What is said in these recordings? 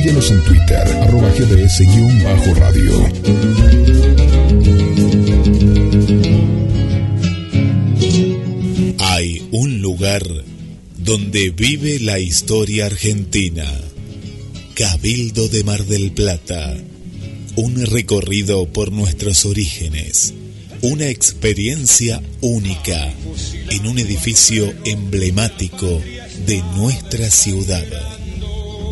Síguenos en Twitter, arroba gds-radio. Hay un lugar donde vive la historia argentina. Cabildo de Mar del Plata. Un recorrido por nuestros orígenes. Una experiencia única en un edificio emblemático de nuestra ciudad.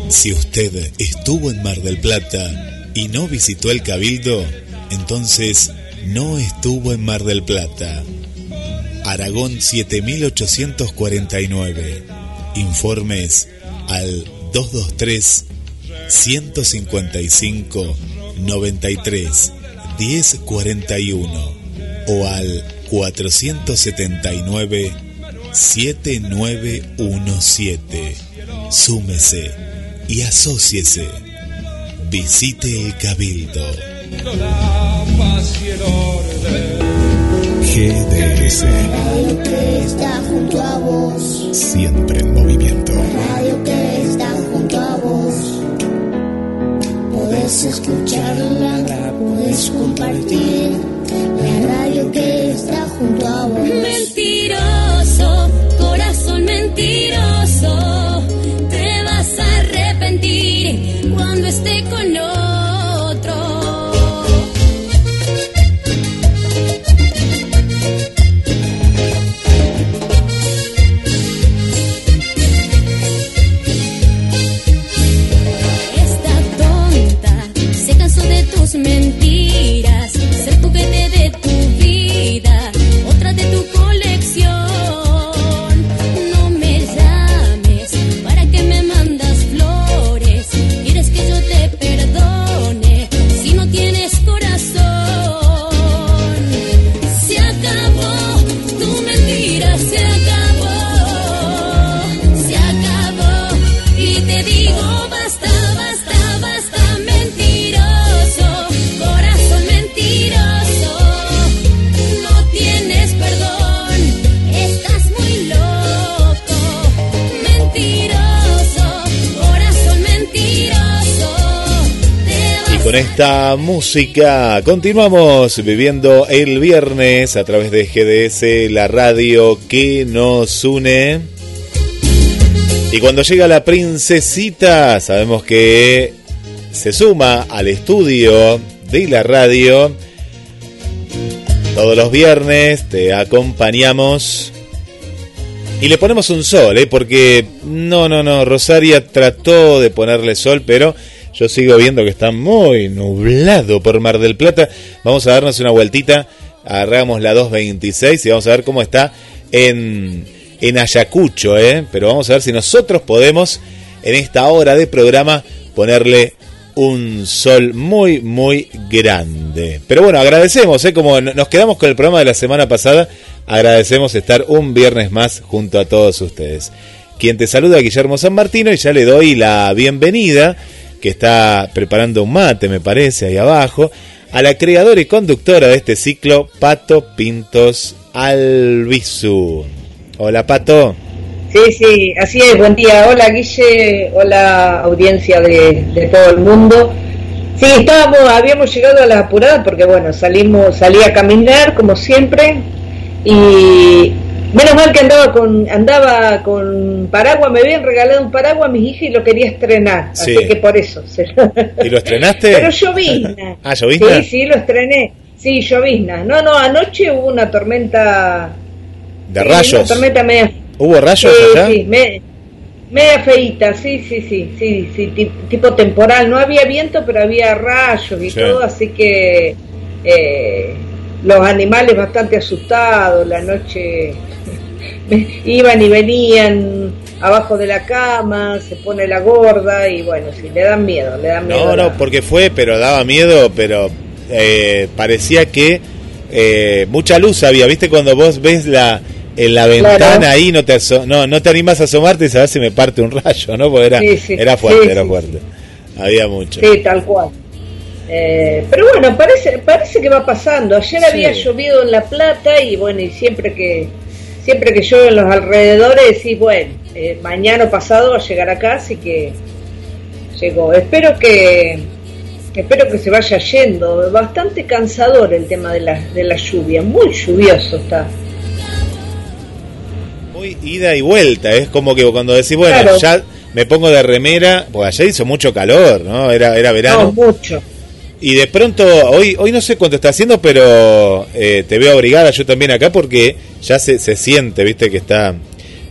Si usted estuvo en Mar del Plata y no visitó el Cabildo, entonces no estuvo en Mar del Plata. Aragón 7849. Informes al 223 155 93 1041 o al 479 7917. Súmese y asóciese. Visite el Cabildo. GDS. Radio que está junto a vos. Siempre en movimiento. Radio que está junto a vos. Podés escucharla, podés compartir. La radio que está junto a vos. Mentiroso, corazón mentiroso, cuando esté con otro. Esta tonta se cansó de tus mentiras, esta música continuamos viviendo el viernes a través de GDS, la radio que nos une. Y cuando llega la princesita, sabemos que se suma al estudio de la radio. Todos los viernes te acompañamos y le ponemos un sol, ¿eh? porque no, no, no, Rosaria trató de ponerle sol, pero yo sigo viendo que está muy nublado por Mar del Plata. Vamos a darnos una vueltita, agarramos la 226 y vamos a ver cómo está en, en Ayacucho, ¿eh? pero vamos a ver si nosotros podemos en esta hora de programa ponerle un sol muy, muy grande. Pero bueno, agradecemos, ¿eh? como no- nos quedamos con el programa de la semana pasada, agradecemos estar un viernes más junto a todos ustedes. Quien te saluda, Guillermo San Martino, y ya le doy la bienvenida, que está preparando un mate, me parece, ahí abajo, a la creadora y conductora de este ciclo, Pato Pintos Albizu. Hola, Pato. Sí, sí, así es. Buen día. Hola, Guille. Hola, audiencia de, todo el mundo. Sí, estábamos, habíamos llegado a la apurada porque, bueno, salimos, salí a caminar como siempre y menos mal que andaba con, andaba con paraguas. Me habían regalado un paraguas a mis hijas y lo quería estrenar, Sí. así que por eso. se- ¿Y lo estrenaste? Pero llovizna. Ah, ¿llovizna? Sí, sí, lo estrené. Sí, llovizna. No, no, anoche hubo una tormenta. De sí, rayos. Una tormenta media ¿Hubo rayos Sí, allá? sí, me- media feíta, sí, sí, sí, sí, sí, ti- tipo temporal. No había viento, pero había rayos y Sí. todo, así que eh, los animales bastante asustados, la noche iban y venían abajo de la cama, se pone la gorda y bueno, sí, le dan miedo, le dan miedo. No, no, porque fue, pero daba miedo, pero eh, parecía que eh, mucha luz había. ¿Viste cuando vos ves la en la ventana Claro. ahí no te no no te animas a asomarte y sabes si me parte un rayo, ¿no? Porque era Sí, sí. era fuerte, Sí, era fuerte. Había mucho. Sí, tal cual. Eh, pero bueno, parece parece que va pasando. Ayer había llovido en La Plata y bueno, y siempre que siempre que llueve en los alrededores decís, bueno, eh, mañana o pasado va a llegar acá, así que llegó. Espero que espero que se vaya yendo. Bastante cansador el tema de la, de la lluvia, muy lluvioso está. Muy ida y vuelta, es como que cuando decís, bueno, Claro. ya me pongo de remera, pues ayer hizo mucho calor, ¿no? Era, era verano. No, mucho. Y de pronto, hoy hoy no sé cuánto está haciendo, pero eh, te veo abrigada yo también acá porque ya se, se siente, viste, que está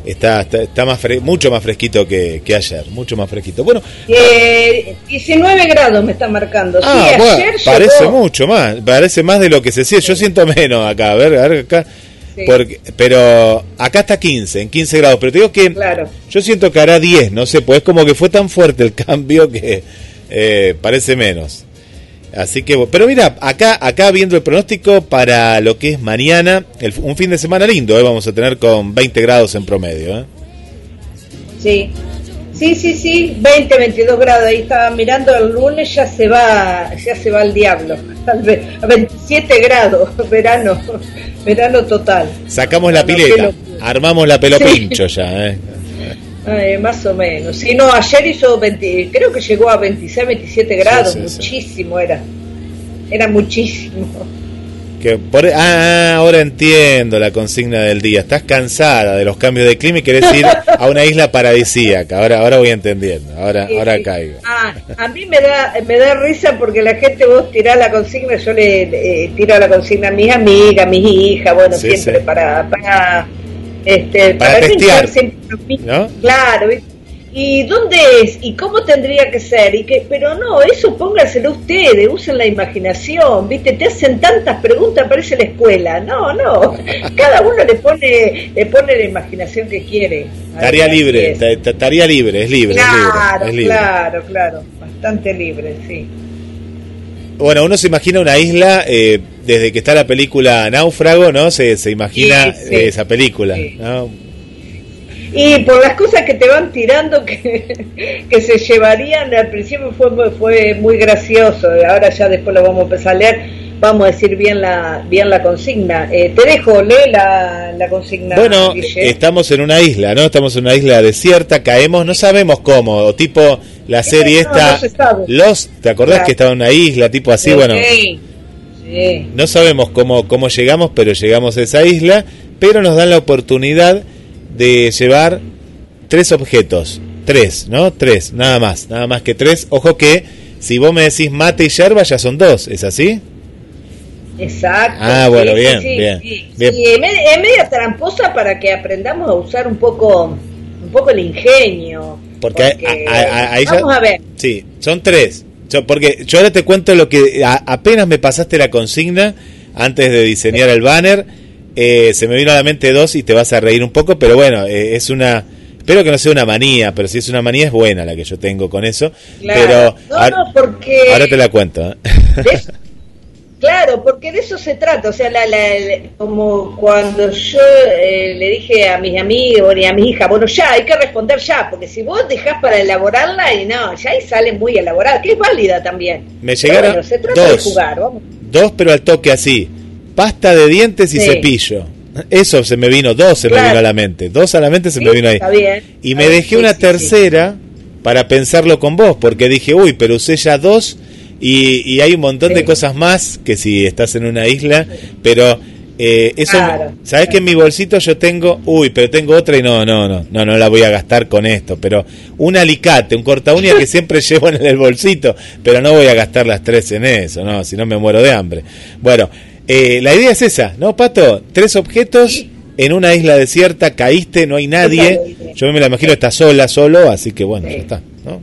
está está, está más fre- mucho más fresquito que, que ayer, mucho más fresquito. Bueno, Eh, 19 grados me está marcando. ah, sí, bueno, ayer parece llegó- mucho más, parece más de lo que se siente. Yo siento menos acá, a ver, a ver acá. Sí. Porque, pero acá está 15, en 15 grados, pero te digo que Claro. yo siento que hará 10, no sé, pues es como que fue tan fuerte el cambio que eh, parece menos. Así que, pero mira, acá, acá viendo el pronóstico para lo que es mañana, el- un fin de semana lindo, ¿eh? vamos a tener con 20 grados en promedio. ¿eh? Sí. Sí, sí, sí, 20, 22 grados. Ahí estaba mirando el lunes, ya se va, ya se va al diablo. Al ve- A 27 grados, verano, verano total. Sacamos la pileta, armamos la pelo Sí. pincho ya. ¿eh? Ay, más o menos. Sí, no, ayer hizo 20, creo que llegó a 26, 27 grados, sí, sí. muchísimo era. Era muchísimo. Que por, ah, ahora entiendo la consigna del día. Estás cansada de los cambios de clima y querés ir a una isla paradisíaca. Ahora, ahora voy entendiendo. Ahora, Sí, ahora sí. caigo. Ah, a mí me da me da risa porque la gente vos tirás la consigna, yo le eh, tiro la consigna a mis amigas, a mis hijas, bueno, Sí, siempre para este Para pinchar testear. ¿no? Claro. ¿Y dónde es? ¿Y cómo tendría que ser? y que Pero no, eso póngaselo ustedes, usen la imaginación, ¿viste? Te hacen tantas preguntas, parece la escuela. No, no, cada uno le pone le pone la imaginación que quiere. Tarea libre, tarea libre, es libre, Claro, es libre. Es libre. claro, claro, bastante libre, sí. Bueno, uno se imagina una isla eh, desde que está la película Náufrago, ¿no? Se, se imagina Sí, sí. eh, esa película, Sí. ¿no? Y por las cosas que te van tirando que, que se llevarían, al principio fue, muy- fue muy gracioso, ahora ya después lo vamos a empezar a leer, vamos a decir bien la bien la consigna. Eh, te dejo, lee la, la consigna. Bueno, Guille. estamos en una isla, ¿no? Estamos en una isla desierta, caemos, no sabemos cómo, o tipo la serie No, esta, no. Los, ¿te acordás Claro. que estaba en una isla, tipo así? Sí, Bueno, sí. no sabemos cómo, cómo llegamos, pero llegamos a esa isla, pero nos dan la oportunidad de llevar tres objetos, tres, ¿no? Tres, nada más, nada más que tres. Ojo que si vos me decís mate y yerba ya son dos, ¿es así? Exacto. Ah, bueno, sí, bien, sí, bien, sí. bien. Sí, es media, tramposa para que aprendamos a usar un poco un poco el ingenio. Porque, a- a- a- ahí ya- vamos a ver. Sí, son tres. Yo- porque yo ahora te cuento lo que a- apenas me pasaste la consigna antes de diseñar el banner, eh, se me vino a la mente dos y te vas a reír un poco, pero bueno, eh, es una... Espero que no sea una manía, pero si es una manía es buena la que yo tengo con eso. Claro. Pero No, ahora, no, porque ahora te la cuento. ¿eh? claro, porque de eso se trata. O sea, la, la- la- como cuando yo eh, le dije a mis amigos y a mi hija, bueno, ya, hay que responder ya, porque si vos dejás para elaborarla y no, ya ahí sale muy elaborada, que es válida también. Me llegaron bueno, se trata de dos. jugar, vamos. Dos, pero al toque así. Pasta de dientes y Sí. cepillo. Eso se me vino, dos se me vino a la mente. Dos a la mente se Sí, me vino ahí. está bien. Y me dejé sí, una tercera para pensarlo con vos, porque dije, uy, pero usé ya dos y, y hay un montón de cosas más que si estás en una isla, pero eh, eso, Claro. ¿sabes que en mi bolsito yo tengo, uy, pero tengo otra y no, no, no, no, no la voy a gastar con esto, pero un alicate, un corta uña que siempre llevo en el bolsito, pero no voy a gastar las tres en eso, no, si no me muero de hambre. Bueno, eh, la idea es esa, ¿no, Pato? Tres objetos en una isla desierta, caíste, no hay nadie, yo me la imagino está sola, solo, así que bueno, Sí. ya está, ¿no?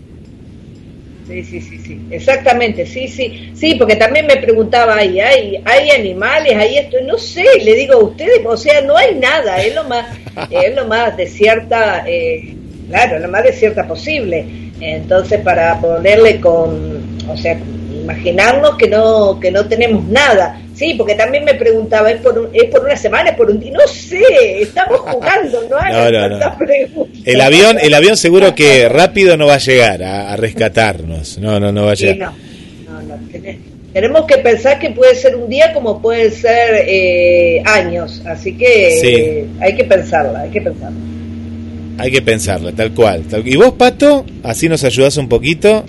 Sí, sí, sí, sí, exactamente, sí, sí, sí, porque también me preguntaba ahí, hay, hay animales, hay esto, no sé, le digo a ustedes, o sea, no hay nada, es lo más, es lo más desierta, eh, claro, lo más desierta posible, entonces para ponerle con, o sea, imaginarnos que no, que no tenemos nada, sí, porque también me preguntaba, ¿es por, un- es por una semana, es por un día? No sé, estamos jugando, no hagan No, no, no. tantas preguntas. El avión, el avión seguro que rápido no va a llegar a, a rescatarnos, no, no, no va a Sí, llegar. no, no, no, tenés- tenemos que pensar que puede ser un día como puede ser eh, años, así que Sí. eh, hay que pensarla, hay que pensarla. Hay que pensarlo, tal cual. tal- ¿Y vos, Pato? Así nos ayudás un poquito.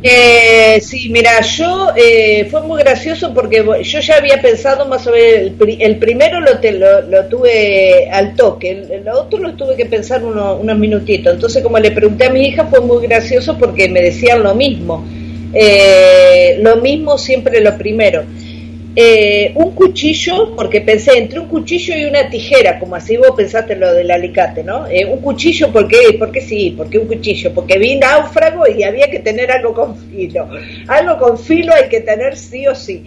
Eh, sí, mira, yo eh, fue muy gracioso porque yo ya había pensado más o menos, el, pri- el primero lo, te- lo, lo tuve al toque, el, el otro lo tuve que pensar uno- unos minutitos. Entonces, como le pregunté a mi hija, fue muy gracioso porque me decían lo mismo. Eh, lo mismo siempre lo primero. Eh, un cuchillo, porque pensé entre un cuchillo y una tijera, como así vos pensaste lo del alicate, ¿no? Eh, un cuchillo, ¿por qué? Porque sí, porque un cuchillo, porque vi náufrago y había que tener algo con filo. Algo con filo hay que tener sí o sí.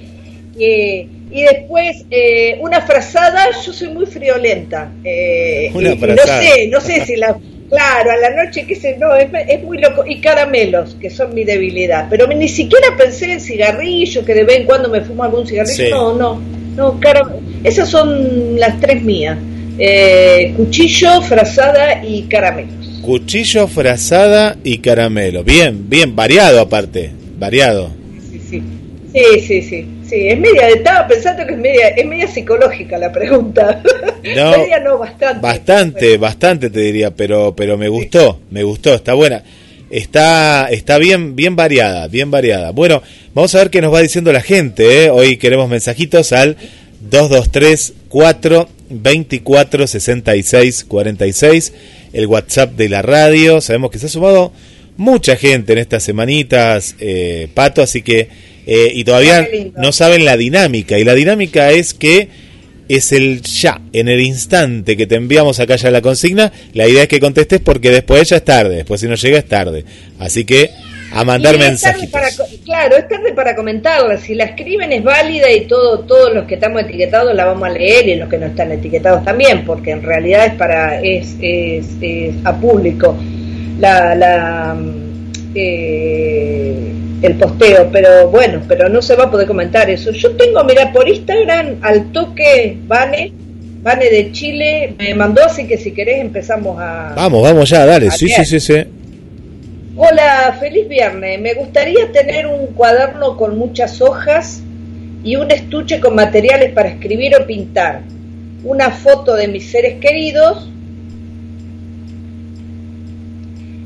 Eh, y después, eh, una frazada, yo soy muy friolenta. Eh, Una frazada. No sé, no sé si la... Claro, a la noche, qué sé, no, es, es muy loco. Y caramelos, que son mi debilidad. Pero ni siquiera pensé en cigarrillos, que de vez en cuando me fumo algún cigarrillo. Sí. No, no, no, cara- esas son las tres mías. Eh, cuchillo, frazada y caramelos. Cuchillo, frazada y caramelo. Bien, bien, variado aparte. Variado. Sí, sí. Sí, sí, sí. Sí, es media, estaba pensando que es media, es media psicológica la pregunta. No, media no, bastante. Bastante, bastante te diría, pero, pero me gustó, me gustó, está buena. Está, está bien, bien variada, bien variada. Bueno, vamos a ver qué nos va diciendo la gente. ¿eh? Hoy queremos mensajitos al 223 4 24 66 46, el WhatsApp de la radio. Sabemos que se ha sumado mucha gente en estas semanitas, eh, Pato, así que, eh, y todavía Ah, no saben la dinámica. Y la dinámica es que es el ya, en el instante que te enviamos acá ya la consigna, la idea es que contestes porque después ya es tarde, después si no llega es tarde. Así que a mandar Y es tarde mensajitos. para co- claro, es tarde para comentarla. Si la escriben es válida y todo, todos los que estamos etiquetados la vamos a leer y los que no están etiquetados también, porque en realidad es para es, es, es a público la, la mm, eh, el posteo, pero bueno, pero no se va a poder comentar eso. Yo tengo, mira, por Instagram al toque Vane, Vane de Chile me mandó, así que si querés empezamos a Vamos, vamos ya, dale. Sí, sí, sí, sí. Hola, feliz viernes. Me gustaría tener un cuaderno con muchas hojas y un estuche con materiales para escribir o pintar. Una foto de mis seres queridos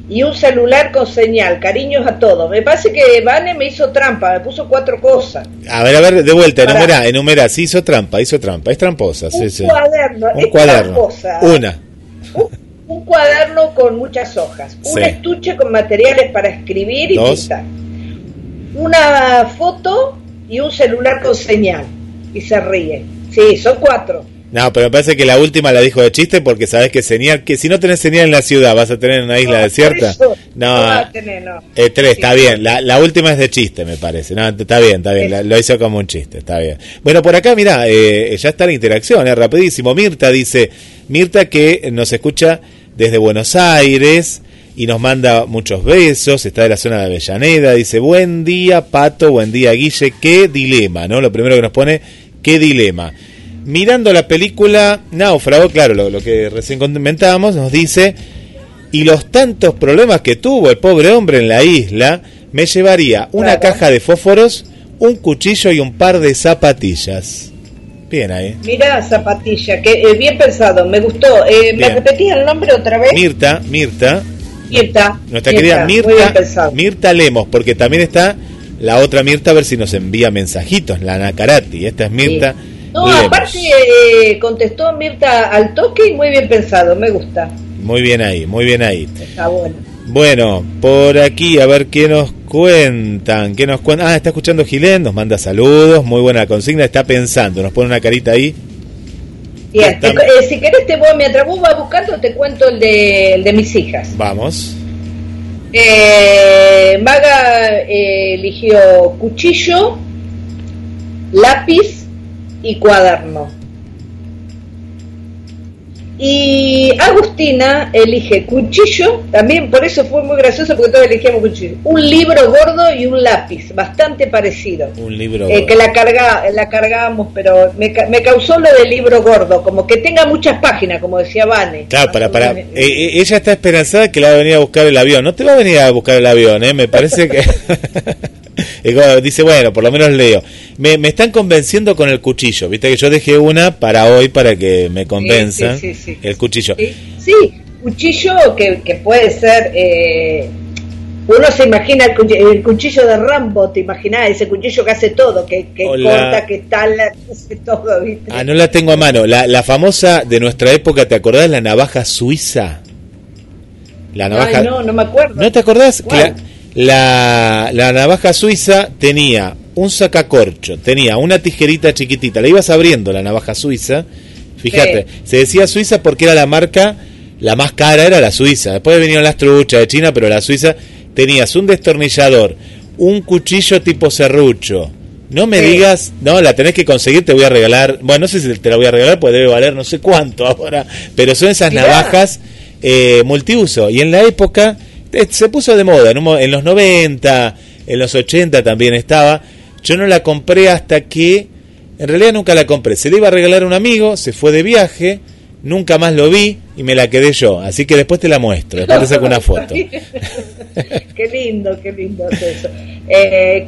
y un celular con señal. Cariños a todos. Me parece que Vane me hizo trampa, me puso cuatro cosas. A ver, a ver, de vuelta, enumera, enumera. Sí, hizo trampa, hizo trampa. Es tramposa, sí, un sí. cuaderno, Un es cuaderno. tramposa. Una. Un, un cuaderno con muchas hojas, un Sí. estuche con materiales para escribir y Dos. pintar, una foto y un celular con señal. Y se ríe. Sí, son cuatro. No, pero me parece que la última la dijo de chiste porque sabes que señal, que si no tenés señal en la ciudad, vas a tener en una isla No, desierta. eso No, no va a tener, no. Eh, tres, Sí. está bien. La, la última es de chiste, me parece. No, está bien, está bien. La- lo hizo como un chiste, está bien. Bueno, por acá, mira, eh, ya está la interacción, es rapidísimo. Mirta dice, Mirta que nos escucha desde Buenos Aires y nos manda muchos besos, está de la zona de Avellaneda, dice, buen día, Pato, buen día, Guille, qué dilema, ¿no? Lo primero que nos pone, qué dilema. Mirando la película Náufrago, claro, lo, lo que recién comentábamos, nos dice, y los tantos problemas que tuvo el pobre hombre en la isla, me llevaría una Claro. caja de fósforos, un cuchillo y un par de zapatillas. Bien ahí. Mira, zapatilla, que eh, bien pensado, me gustó. Eh, ¿Me Bien. repetías el nombre otra vez? Mirta, Mirta, Mirta. nuestra Mirta, querida Mirta. Mirta Lemos, porque también está la otra Mirta, a ver si nos envía mensajitos, la Nacarati. Esta es Mirta. Sí. No, aparte eh, contestó Mirta al toque y muy bien pensado, me gusta. Muy bien ahí, muy bien ahí. Está bueno. Bueno, por aquí a ver qué nos cuentan, qué nos cuentan. Ah, está escuchando Gilén, nos manda saludos, muy buena consigna, está pensando, nos pone una carita ahí. Bien, eh, si querés te voy, mientras vos vas buscando, te cuento el de, el de mis hijas. Vamos. Eh, Maga eh, eligió cuchillo, lápiz y cuaderno. Y Agustina elige cuchillo, también por eso fue muy gracioso porque todos elegíamos cuchillo. Un libro gordo y un lápiz, bastante parecido. Un libro. Eh, que la carga, la cargábamos, pero me, me causó lo del libro gordo, como que tenga muchas páginas, como decía Vane. Claro, para, para. eh, eh, ella está esperanzada que la va a venir a buscar el avión. No te va a venir a buscar el avión, ¿eh? Me parece que. Dice, bueno, por lo menos leo. Me, me están convenciendo con el cuchillo. Viste que yo dejé una para hoy para que me convenzan. sí, sí. El cuchillo. Sí, sí, cuchillo que, que puede ser, eh, Uno se imagina el, cuch- el cuchillo de Rambo, te imaginas ese cuchillo que hace todo, que, que corta, que tala, hace todo, ¿viste? Ah, no la tengo a mano. La, la famosa de nuestra época, ¿te acordás? La navaja suiza. La navaja. Ay, no, no me acuerdo. ¿No te acordás? Que ¿Cuál? la, la, la navaja suiza tenía un sacacorcho, tenía una tijerita chiquitita, la ibas abriendo la navaja suiza, fíjate, se decía suiza porque era la marca, la más cara era la suiza, después vinieron las truchas de China, pero la suiza tenías un destornillador, un cuchillo tipo serrucho, no me Sí. digas, no, la tenés que conseguir, te voy a regalar, bueno, no sé si te la voy a regalar, pues debe valer no sé cuánto ahora, pero son esas Mirá. navajas eh, multiuso. Y en la época se puso de moda, en, un en los 90, en los 80 también estaba. Yo no la compré hasta que, en realidad nunca la compré. Se le iba a regalar a un amigo, se fue de viaje, nunca más lo vi y me la quedé yo. Así que después te la muestro, después te saco una foto. qué lindo, qué lindo es eso. Eh,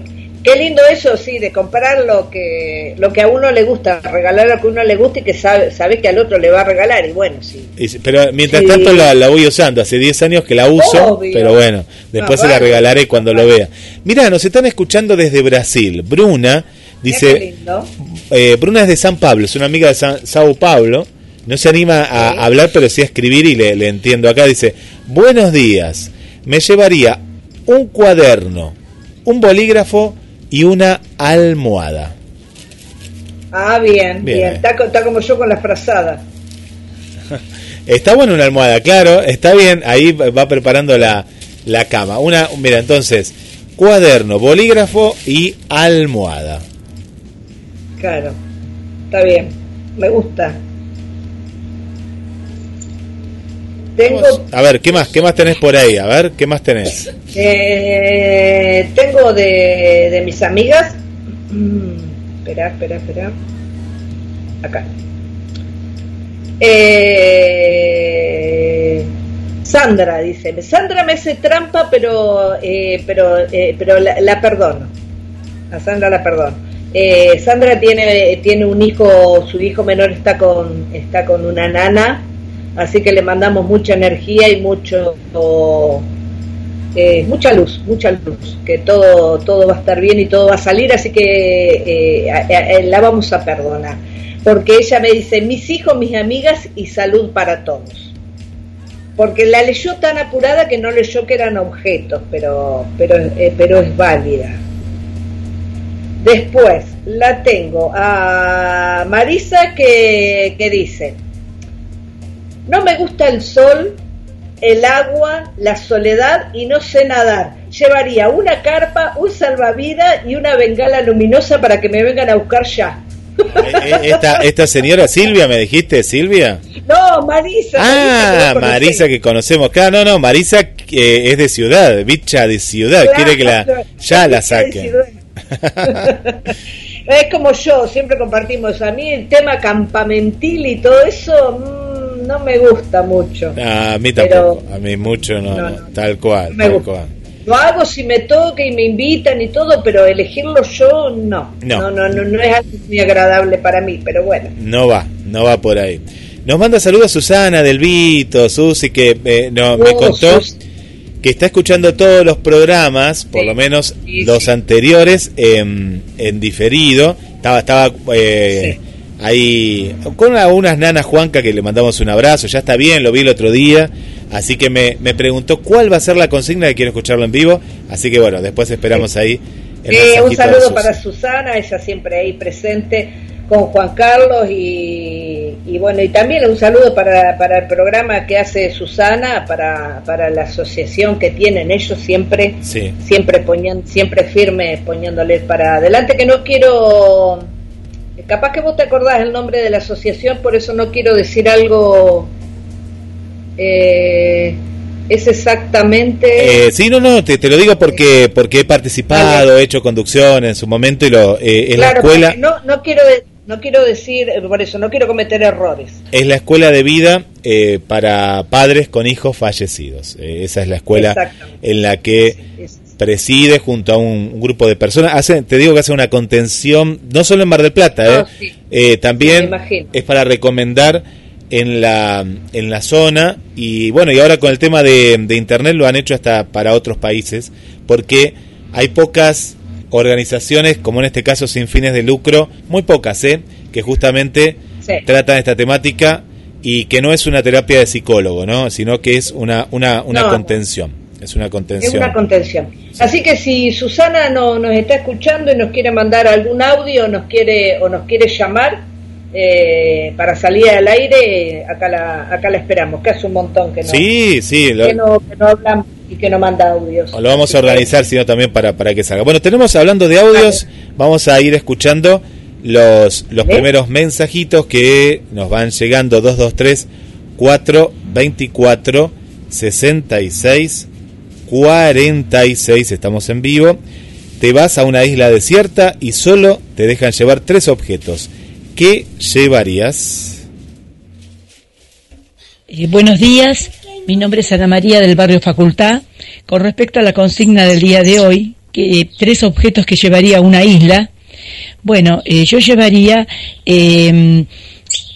qué lindo eso, sí, de comprar lo que lo que a uno le gusta, regalar lo que a uno le gusta y que sabe, sabe que al otro le va a regalar. Y bueno, sí. Y Pero mientras Sí. tanto la, la voy usando, hace 10 años que la uso, Obvio. pero bueno, después No, se la vale. regalaré cuando lo vea. Mira, nos están escuchando desde Brasil. Bruna dice, lindo. eh, Bruna es de San Pablo, es una amiga de San, Sao Paulo, no se anima a Sí. hablar, pero sí a escribir y le, le entiendo acá, dice, buenos días, me llevaría un cuaderno, un bolígrafo y una almohada. Ah, bien, Bien. bien. Está, co- está como yo con la frazada. Está bueno una almohada, claro, está bien, ahí va va preparando la, la cama. Una, mira, entonces, cuaderno, bolígrafo y almohada. Claro. Está bien. Me gusta. Tengo a ver, ¿qué más? ¿Qué más tenés por ahí? A ver, ¿qué más tenés? Eh, tengo de, de mis amigas. Mm, espera, espera, espera. Acá. Eh, Sandra dice, Sandra me hace trampa, pero eh, pero eh, pero la, la perdono. A Sandra la perdono. Eh, Sandra tiene tiene un hijo, su hijo menor está con está con una nana, así que le mandamos mucha energía y mucho eh, mucha luz, mucha luz, que todo, todo va a estar bien y todo va a salir, así que eh, a- la vamos a perdonar. Porque ella me dice, mis hijos, mis amigas y salud para todos. Porque la leyó tan apurada que no leyó que eran objetos, pero, pero, eh, pero es válida. Después la tengo a Marisa que, que dice, no me gusta el sol, el agua, la soledad y no sé nadar. Llevaría una carpa, un salvavidas y una bengala luminosa para que me vengan a buscar ya. Eh, eh, Esta, esta señora Silvia, ¿me dijiste, Silvia? No, Marisa. Ah, Marisa, que Marisa conocemos. Claro, no, no, Marisa que es de ciudad, bicha de ciudad, Claro, quiere que la, ya la es saquen. Es como yo, siempre compartimos. A mí el tema campamentil y todo eso mm, no me gusta mucho. A mí Pero- tampoco, a mí mucho no, No, no, no. tal cual, Me tal gusta. cual. Lo hago si me toca y me invitan y todo, pero elegirlo yo no. No. No, no, no, es algo muy agradable para mí, pero bueno. No va, no va por ahí. Nos manda saludos Susana del Vito, Susi, que eh, no, me Oh, contó Sus- que está escuchando todos los programas, por Sí. lo menos Sí, los sí. anteriores, en, en diferido. Estaba, estaba eh, ahí con una- unas nanas Juanca que le mandamos un abrazo, ya está bien, lo vi el otro día. Así que me, me preguntó cuál va a ser la consigna que quiero escucharlo en vivo. Así que bueno, después esperamos ahí. el Eh, un saludo para Susana, ella siempre ahí presente con Juan Carlos y, y bueno, y también un saludo para, para el programa que hace Susana, para, para la asociación que tienen ellos siempre, Sí. siempre siempre firme poniéndoles para adelante, que no quiero, capaz que vos te acordás el nombre de la asociación, por eso no quiero decir algo, eh, es exactamente... Eh, sí, no, no, te, te lo digo porque porque he participado, he hecho conducción en su momento y lo eh, es la escuela no, no quiero no quiero decir por eso no quiero cometer errores es la escuela de vida eh, para padres con hijos fallecidos. Esa es la escuela en la que preside junto a un, un grupo de personas. Hace, te digo que hace una contención no solo en Mar del Plata, No, eh, sí. eh, también es para recomendar en la, en la zona y bueno, y ahora con el tema de, de Internet lo han hecho hasta para otros países, porque hay pocas organizaciones, como en este caso sin fines de lucro, muy pocas, ¿eh? que justamente Sí. tratan esta temática y que no es una terapia de psicólogo, ¿no? sino que es una, una, una no. contención. Es una Es contención. una contención. Así que si Susana no, nos está escuchando y nos quiere mandar algún audio nos quiere, o nos quiere llamar eh, para salir al aire, acá la, acá la esperamos, que hace un montón que no, Sí, sí, lo, que no, que no hablan y que no manda audios. lo vamos a organizar, sino también para, para que salga. Bueno, tenemos hablando de audios, vamos a ir escuchando los, los primeros mensajitos que nos van llegando 223 424 66 46. Estamos en vivo. Te vas a una isla desierta y solo te dejan llevar tres objetos. ¿Qué llevarías? Eh, buenos días, mi nombre es Ana María del barrio Facultad. Con respecto a la consigna del día de hoy, que eh, tres objetos que llevaría a una isla, bueno, eh, yo llevaría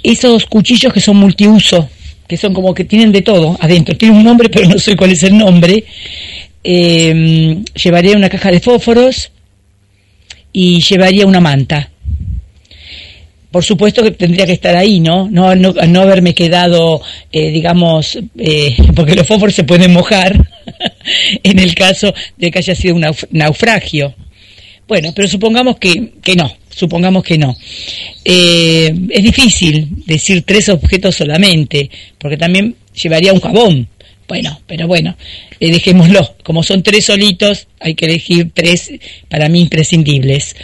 esos cuchillos que son multiuso, que son como que tienen de todo adentro. Tiene un nombre, pero no sé cuál es el nombre. Eh, llevaría una caja de fósforos y llevaría una manta por supuesto que tendría que estar ahí, ¿no? No, no, no haberme quedado, eh, digamos, eh, porque los fósforos se pueden mojar en el caso de que haya sido un nauf- naufragio. Bueno, pero supongamos que, que no, supongamos que no. Eh, es difícil decir tres objetos solamente, porque también llevaría un jabón. Bueno, pero bueno, eh, dejémoslo. Como son tres solitos, hay que elegir tres para mí imprescindibles.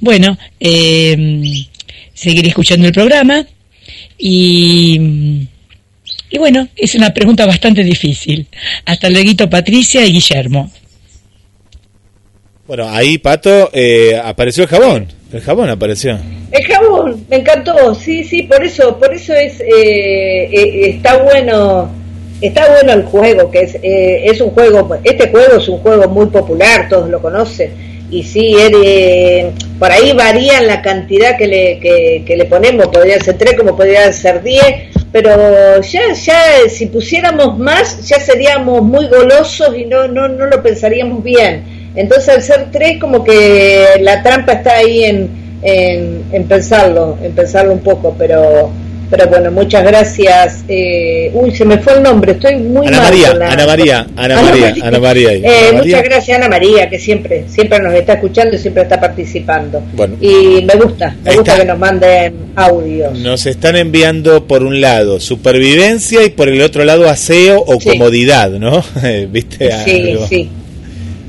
Bueno, eh, seguiré escuchando el programa y, y bueno, es una pregunta bastante difícil. Hasta luego, Patricia y Guillermo. Bueno, ahí, Pato, eh, apareció el jabón. El jabón apareció. El jabón, me encantó, sí, sí, por eso, por eso es, eh, eh, está bueno, está bueno el juego, que es, eh, es un juego, este juego es un juego muy popular, todos lo conocen, y sí, eh, por ahí varía la cantidad que le, que, que le ponemos, podrían ser tres como podrían ser diez, pero ya, ya, si pusiéramos más, ya seríamos muy golosos y no, no, no lo pensaríamos bien. Entonces al ser tres como que la trampa está ahí en, en, en pensarlo, en pensarlo un poco, pero pero bueno, muchas gracias. Eh, uy, se me fue el nombre, estoy muy Ana mal María, con la- Ana María, Ana María, Ana María. Eh, Ana María. Muchas gracias Ana María, que siempre siempre nos está escuchando y siempre está participando. Bueno. Y me gusta, me gusta está. que nos manden audios. Nos están enviando por un lado supervivencia y por el otro lado aseo o Sí. comodidad, ¿no? ¿Viste? Sí, algo, sí.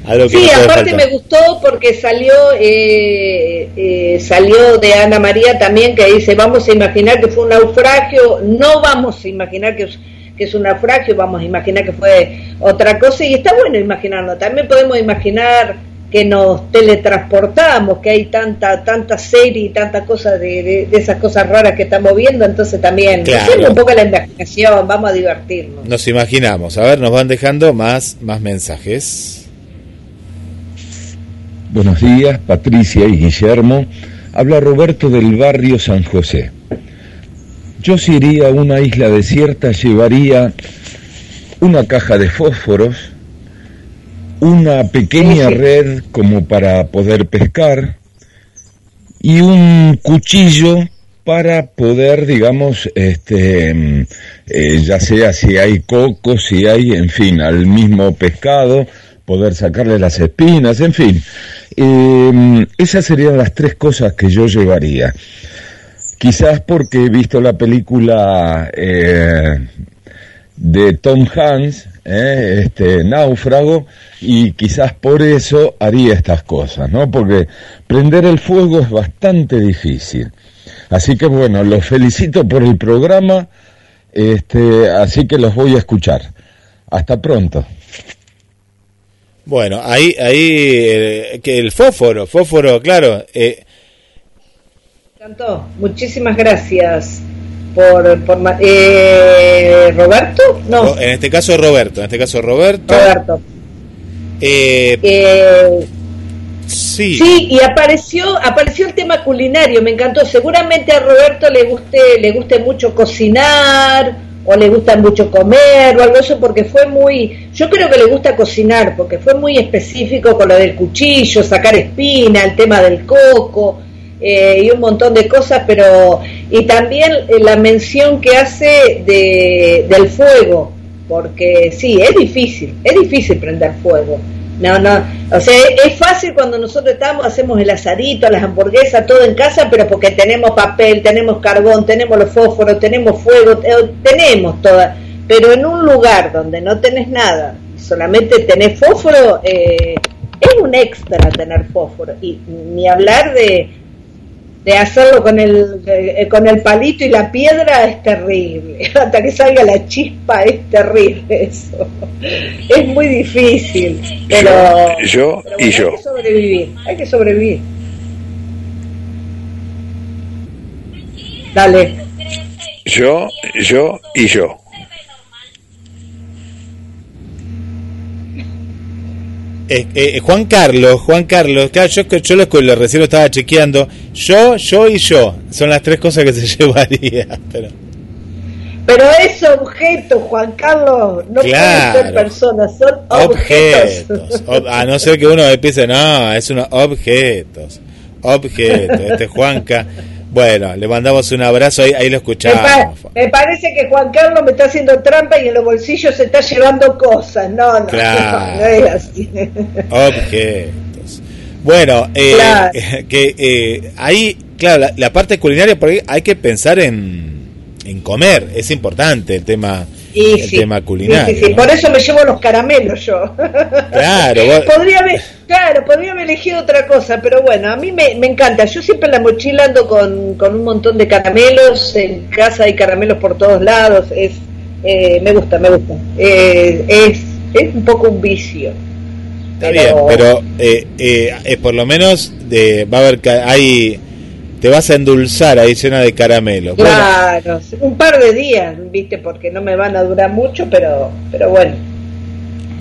Algo que Sí, no aparte me gustó porque salió eh, eh, salió de Ana María también que dice vamos a imaginar que fue un naufragio, no vamos a imaginar que es, que es un naufragio, vamos a imaginar que fue otra cosa y está bueno imaginarlo. También podemos imaginar que nos teletransportamos, que hay tanta tanta serie y tanta cosa de, de- de esas cosas raras que estamos viendo, entonces también Claro. un poco la imaginación, vamos a divertirnos. Nos imaginamos. A ver, nos van dejando más, más mensajes. Buenos días, Patricia y Guillermo. Habla Roberto del barrio San José. Yo si iría a una isla desierta llevaría una caja de fósforos, una pequeña red como para poder pescar y un cuchillo para poder, digamos, este, mm, eh, ya sea si hay coco, si hay, en fin, al mismo pescado, poder sacarle las espinas, en fin. Eh, esas serían las tres cosas que yo llevaría. Quizás porque he visto la película eh, de Tom Hanks, eh, este náufrago, y quizás por eso haría estas cosas, ¿no? Porque prender el fuego es bastante difícil. Así que bueno, los felicito por el programa, este, así que los voy a escuchar. Hasta pronto. Bueno, ahí, ahí, eh, que el fósforo, fósforo, claro. eh, Me encantó. Muchísimas gracias por, por eh, Roberto. No, en este caso Roberto, en este caso Roberto. Roberto. Eh, Eh, Sí. Sí, y apareció, apareció el tema culinario, me encantó. Seguramente a Roberto le guste, le guste mucho cocinar, o le gusta mucho comer, o algo eso, porque fue muy, yo creo que le gusta cocinar, porque fue muy específico con lo del cuchillo, sacar espina, el tema del coco, eh, y un montón de cosas, pero, y también eh, la mención que hace de, del fuego, porque sí, es difícil, es difícil prender fuego. No, no, o sea, es fácil cuando nosotros estamos, hacemos el asadito, las hamburguesas, todo en casa, pero porque tenemos papel, tenemos carbón, tenemos los fósforos, tenemos fuego, te- tenemos toda. Pero en un lugar donde no tenés nada, solamente tenés fósforo, eh, es un extra tener fósforo. Y ni hablar de, de hacerlo con el, eh, con el palito y la piedra es terrible. Hasta que salga la chispa es terrible eso. Es muy difícil. Pero, Yo pero y yo. Hay que sobrevivir. Hay que sobrevivir. Dale. Yo, yo y yo. Eh, eh, Juan Carlos, Juan Carlos, claro, yo, yo lo, lo recién lo estaba chequeando. Yo, yo y yo. Son las tres cosas que se llevaría. Pero, Pero es objeto, Juan Carlos. No Claro. pueden ser personas, son objetos. objetos. Ob- a no ser que uno empiece, no, es unos objetos. Objetos. Este Juanca. Bueno, le mandamos un abrazo, ahí, ahí lo Me, pa- escuchamos. me parece que Juan Carlos me está haciendo trampa y en los bolsillos se está llevando cosas. No, no, Claro. no, es así. Objetos. Bueno, eh, Claro. que eh, ahí, claro, la, la parte culinaria, por ahí hay que pensar en, en comer, es importante el tema, Y el sí, tema culinario. sí, sí, ¿no? Por eso me llevo los caramelos yo. Claro, vos- podría haber, claro, podría haber elegido otra cosa, pero bueno, a mí me, me encanta. Yo siempre en la mochila ando con, con un montón de caramelos. En casa hay caramelos por todos lados. Es, eh, me gusta, me gusta. Eh, es, es un poco un vicio. Está bien, pero eh, eh, por lo menos de, va a haber hay te vas a endulzar ahí llena de caramelo. Bueno, Claro, un par de días, viste, porque no me van a durar mucho, pero, pero bueno.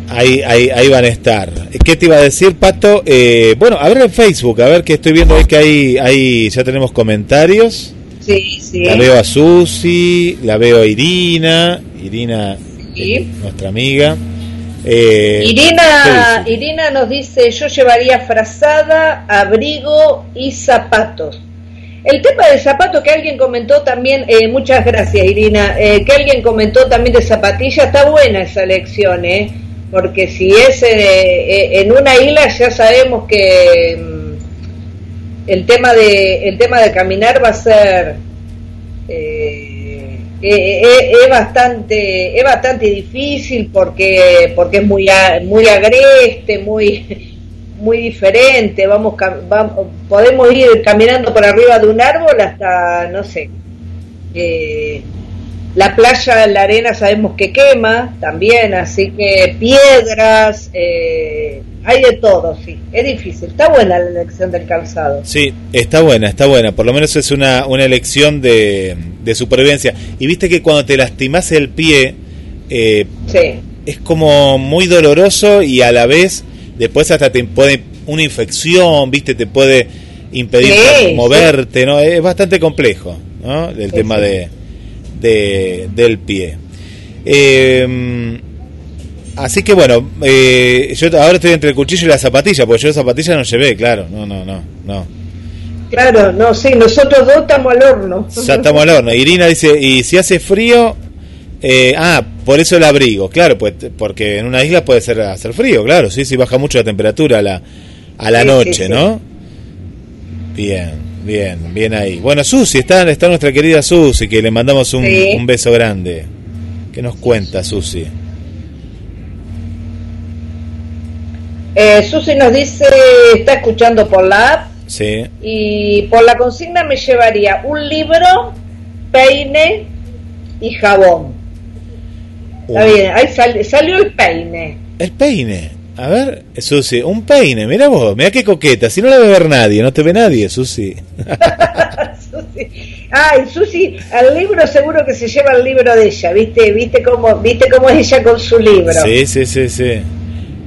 ahí, ahí, ahí van a estar. ¿Qué te iba a decir, Pato? Eh, bueno, a ver en Facebook, a ver que estoy viendo ahí que hay, hay ya tenemos comentarios. Sí, sí. La veo a Susi, la veo a Irina, Irina, Sí. eh, nuestra amiga. Eh, Irina. Irina nos dice, yo llevaría frazada, abrigo y zapatos. El tema del zapato que alguien comentó también, eh, muchas gracias Irina, eh, que alguien comentó también de zapatilla, está buena esa elección, ¿eh? porque si es eh, eh, en una isla ya sabemos que mm, el tema de el tema de caminar va a ser eh, es bastante es bastante difícil porque porque es muy muy agreste muy muy diferente vamos, cam- vam- podemos ir caminando por arriba de un árbol hasta no sé eh, la playa la arena sabemos que quema también así que piedras eh, hay de todo sí es difícil está buena la elección del calzado Sí, está buena, está buena. Por lo menos es una, una elección de, de supervivencia. Y viste que cuando te lastimas el pie, eh, sí es como muy doloroso y a la vez después hasta te puede una infección, viste, te puede impedir Sí, moverte, ¿no? Es bastante complejo, ¿no? El Sí, tema de, de del pie. Eh, así que bueno, eh, yo ahora estoy entre el cuchillo y la zapatilla, porque yo la zapatilla no llevé, claro, no, no, no, no. Claro, no, sí, nosotros dos estamos al horno. Ya estamos al horno. Irina dice, y si hace frío, eh, ah, por eso el abrigo, claro, pues porque en una isla puede ser hacer frío, claro, sí, sí baja mucho la temperatura a la, a la Sí, noche, sí, sí. ¿no? Bien, bien, bien ahí. Bueno, Susi, está, está nuestra querida Susi, que le mandamos un, un beso grande. ¿Qué nos cuenta, Susi? Eh, Susi nos dice, está escuchando por la app Sí, y por la consigna me llevaría un libro, peine y jabón. Está bien, ahí sal- salió el peine. el peine. A ver, Susi, un peine, mira vos, mira qué coqueta, si no la ve ver nadie, no te ve nadie, Susi. Susi. Ay, Susi, al libro seguro que se lleva el libro de ella, ¿viste? ¿Viste cómo, viste cómo es ella con su libro? Sí, sí, sí, sí.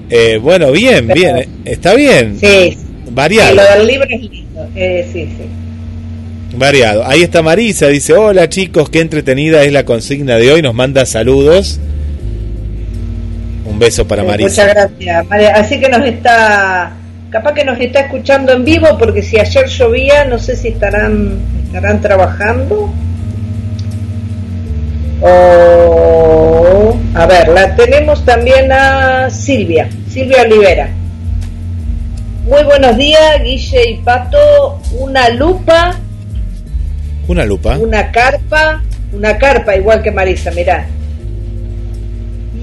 Eh, bueno, bien, Pero- bien, eh, está bien. Sí, variado. Sí, lo del libro es lindo. Eh, sí, sí. Variado. Ahí está Marisa, dice, hola chicos, qué entretenida es la consigna de hoy, nos manda saludos. Un beso para Eh, Marisa. Muchas gracias. María. Así que nos está, capaz que nos está escuchando en vivo, porque si ayer llovía, no sé si estarán, estarán trabajando. O, a ver, la tenemos también a Silvia, Silvia Olivera. Muy buenos días, Guille y Pato. Una lupa, Una lupa. una carpa, una carpa igual que Marisa, mirá.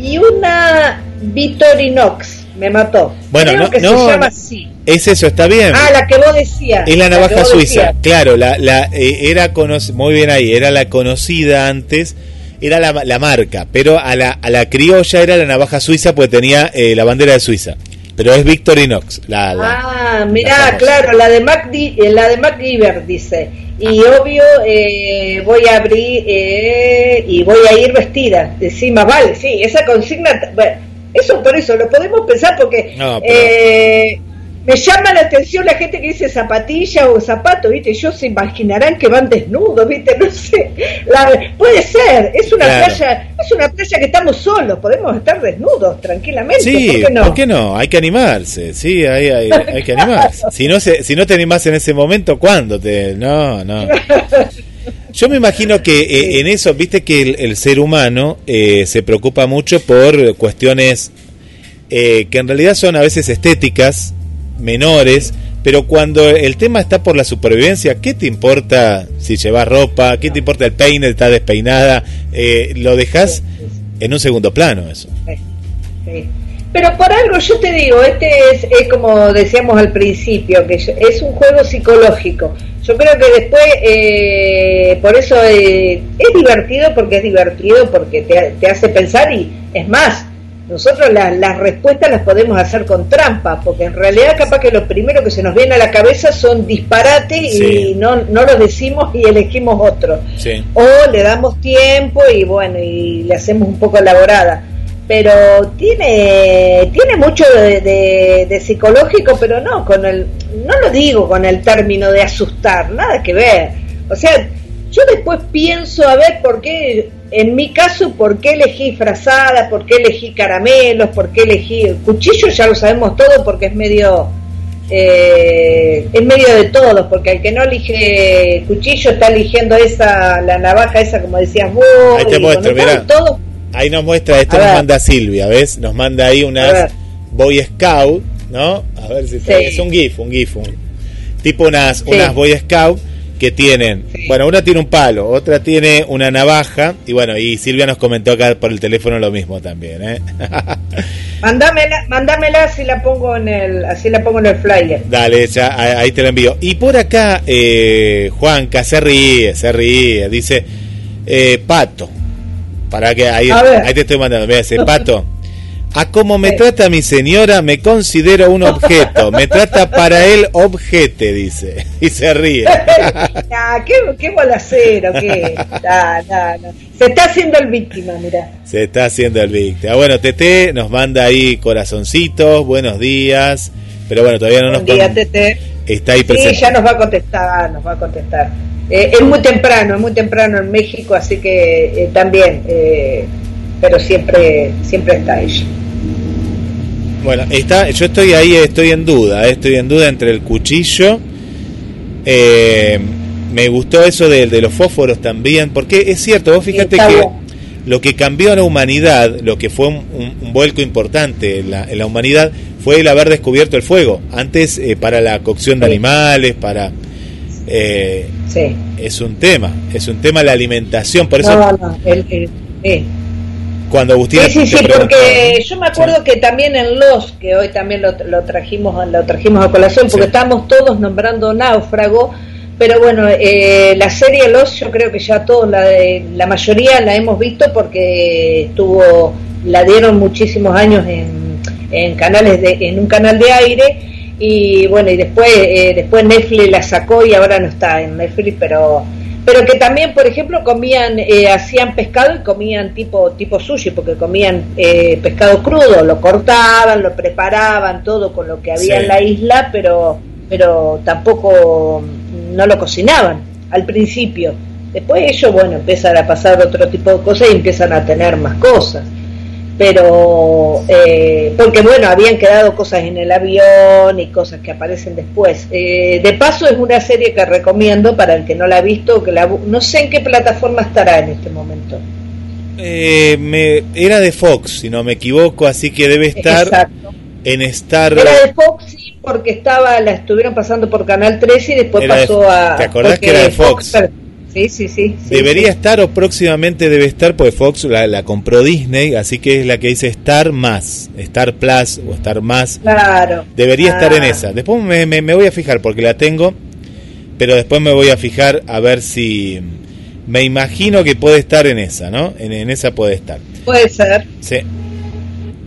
Y una Victorinox, me mató. Bueno, Creo no, que no, se llama así. Es eso, está bien. Ah, la que vos decías. Es la navaja suiza, decías. claro, la, la, eh, era muy bien ahí, era la conocida antes, era la, la marca, pero a la, a la criolla era la navaja suiza porque tenía eh, la bandera de Suiza, pero es Victorinox, la, la- Ah, mirá, claro, la de Mac, eh, la de Mac Giver dice. Y obvio, eh, voy a abrir eh, y voy a ir vestida. Encima, vale, sí, esa consigna. Bueno, eso por eso, lo podemos pensar porque No, pero- eh, me llama la atención la gente que dice zapatilla o zapato, ¿viste? Ellos se imaginarán que van desnudos, ¿viste? No sé. La- puede ser, es una Claro. playa, es una playa que estamos solos, podemos estar desnudos tranquilamente. Sí, ¿por qué no? Hay que animarse, sí, hay, hay, hay que animarse. Si no, se, si no te animás en ese momento, ¿cuándo te...? No, no. Yo me imagino que eh, en eso, viste que el, el ser humano eh, se preocupa mucho por cuestiones eh, que en realidad son a veces estéticas, menores, pero cuando el tema está por la supervivencia, ¿qué te importa si llevas ropa? ¿Qué te importa el peine? ¿Está despeinada? Eh, lo dejas en un segundo plano eso. Sí. Pero por algo yo te digo, este es, es como decíamos al principio, que es un juego psicológico. Yo creo que después, eh, por eso eh, es divertido, porque es divertido, porque te, te hace pensar y es más, nosotros la- las respuestas las podemos hacer con trampa, porque en realidad capaz que lo primero que se nos viene a la cabeza son disparates Sí. y no, no los decimos y elegimos otro Sí. o le damos tiempo y bueno y le hacemos un poco elaborada pero tiene tiene mucho de, de- de psicológico pero no con el no lo digo con el término de asustar nada que ver o sea yo después pienso a ver por qué en mi caso por qué elegí frazada por qué elegí caramelos por qué elegí el cuchillo ya lo sabemos todo porque es medio eh, en medio de todos, porque el que no elige cuchillo está eligiendo esa, la navaja esa como decías vos. Ahí te muestro, mirá. todo- Ahí nos muestra, esto A nos ver. manda Silvia, ¿ves? Nos manda ahí unas. Boy Scout, ¿no? A ver si Sí. es un GIF, un GIF, un- tipo unas, Sí. unas Boy Scout que tienen, bueno, una tiene un palo, otra tiene una navaja, y bueno, y Silvia nos comentó acá por el teléfono lo mismo también, ¿eh? Mándamela, mándamela así la pongo en el, así la pongo en el flyer. Dale, ya, ahí te lo envío. Y por acá, eh, Juanca se ríe, se ríe, dice, eh, Pato, para que ahí, ahí te estoy mandando, mira, dice, Pato, a como me Sí. trata mi señora, me considero un objeto, me trata para él objete, dice, y se ríe. Ah, qué, qué. Ah. Se está haciendo el víctima, mira. Se está haciendo el víctima. Bueno, Tete nos manda ahí corazoncitos, buenos días, pero bueno, todavía no nos Buen día, con- Tete. está ahí Sí, presente. ya nos va a contestar, nos va a contestar. Eh, es muy temprano, es muy temprano en México, así que eh, también, eh, pero siempre, siempre está ella. Bueno, está, yo estoy ahí, estoy en duda, eh, estoy en duda entre el cuchillo. eh, me gustó eso de, de los fósforos también, porque es cierto, vos fíjate que lo que cambió a la humanidad, lo que fue un, un- un vuelco importante en la, en la humanidad, fue el haber descubierto el fuego. Antes, eh, para la cocción de animales, para... eh, Sí. es un tema, es un tema la alimentación, por eso No, no, el- el- eh. Cuando Agustina Sí, sí, sí, porque yo me acuerdo que también en Los, que hoy también lo, lo trajimos lo trajimos a colación, porque Sí. estamos todos nombrando náufrago, pero bueno, eh, la serie Los yo creo que ya todos, la, de- la mayoría la hemos visto porque estuvo, la dieron muchísimos años en, en canales de, en un canal de aire y bueno, y después, eh, después Netflix la sacó y ahora no está en Netflix, pero pero que también por ejemplo comían eh, hacían pescado y comían tipo tipo sushi porque comían eh, pescado crudo lo cortaban lo preparaban todo con lo que había Sí. en la isla pero pero tampoco no lo cocinaban al principio. Después ellos, bueno, empiezan a pasar otro tipo de cosas y empiezan a tener más cosas. Pero, eh, porque bueno, habían quedado cosas en el avión y cosas que aparecen después. Eh, de paso es una serie que recomiendo para el que no la ha visto, que la, no sé en qué plataforma estará en este momento. Eh, me, era de Fox, si no me equivoco, así que debe estar Exacto. en Star. Era de Fox, sí, porque estaba, la estuvieron pasando por Canal 13 y después Era de- pasó a... ¿te acordás que era de Fox? Sí, sí. sí, Debería sí. estar o próximamente debe estar, porque Fox la, la compró Disney, así que es la que dice Star más, Star Plus o Star más. Claro. Debería estar en Ah. esa. Después me, me- me voy a fijar porque la tengo, pero después me voy a fijar a ver si... Me imagino que puede estar en esa, ¿no? En, en esa puede estar. Puede ser. Sí.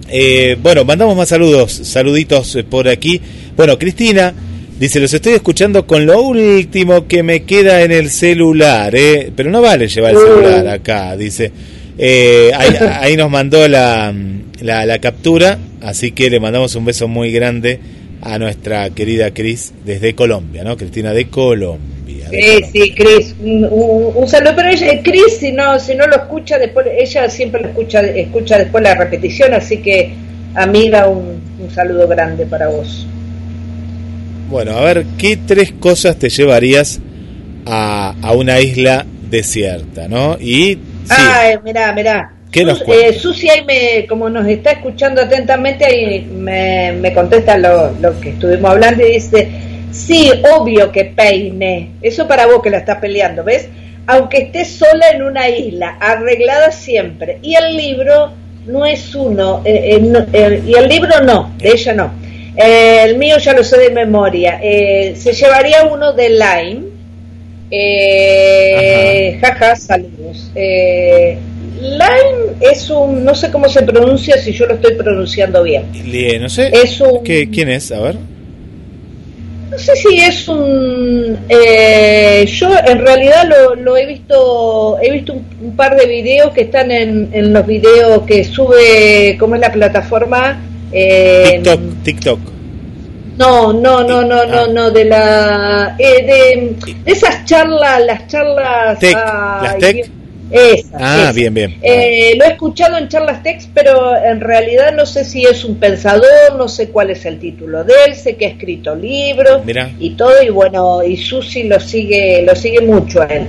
Eh, bueno, mandamos más saludos, saluditos eh, por aquí. Bueno, Cristina dice, los estoy escuchando con lo último que me queda en el celular, ¿eh? pero no vale llevar el Uh. celular acá, dice. Eh, ahí, ahí nos mandó la, la, la captura, así que le mandamos un beso muy grande a nuestra querida Cris desde Colombia, ¿no? Cristina de Colombia. de Sí, Colombia. sí, Cris, un, un- un saludo. Pero ella, Cris, si no, si no lo escucha después, ella siempre lo escucha, escucha después la repetición, así que, amiga, un, un saludo grande para vos. Bueno, a ver, ¿qué tres cosas te llevarías a, a una isla desierta, no? Y sí, Ay, mirá, mirá. ¿Qué nos eh, Susi ahí me, como nos está escuchando atentamente, ahí me, me contesta lo, lo que estuvimos hablando y dice, sí, obvio que peine. Eso para vos que la estás peleando, ¿ves? Aunque estés sola en una isla, arreglada siempre. Y el libro no es uno, eh, eh, no, eh, y el libro no, de ella no. Eh, el mío ya lo sé de memoria. Eh, se llevaría uno de Lime. Eh, jaja, saludos. Eh, Lime es un, no sé cómo se pronuncia, si yo lo estoy pronunciando bien. No sé, Es un, ¿qué, ¿quién es? A ver. no sé si es un, eh, yo en realidad lo, lo he visto, he visto un, un par de videos que están en, en los videos que sube, ¿cómo es la plataforma? Eh, TikTok, TikTok. No, no, no, no, no, Ah. no, de la, eh, de, de esas charlas, las charlas. Tech, ay, las tech. Esas, Ah, esas. bien, bien. Eh, lo he escuchado en charlas text, pero en realidad no sé si es un pensador, no sé cuál es el título de él, sé que ha escrito libros Mirá. y todo, y bueno, y Susi lo sigue, lo sigue mucho a él.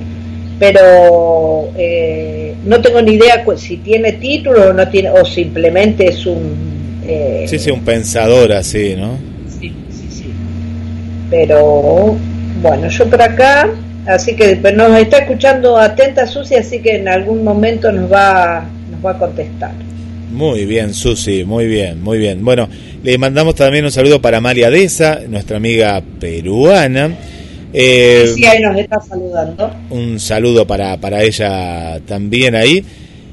Pero eh, no tengo ni idea si tiene título o no tiene, o simplemente es un eh, Sí, sí, un pensador así, ¿no? Sí, sí, sí. Pero bueno, yo por acá, así que nos está escuchando atenta Susi, así que en algún momento nos va, nos va a contestar. Muy bien, Susi, muy bien, muy bien. Bueno, le mandamos también un saludo para Amalia Deza, nuestra amiga peruana. Eh, sí, ahí nos está saludando. un saludo para, para ella también ahí.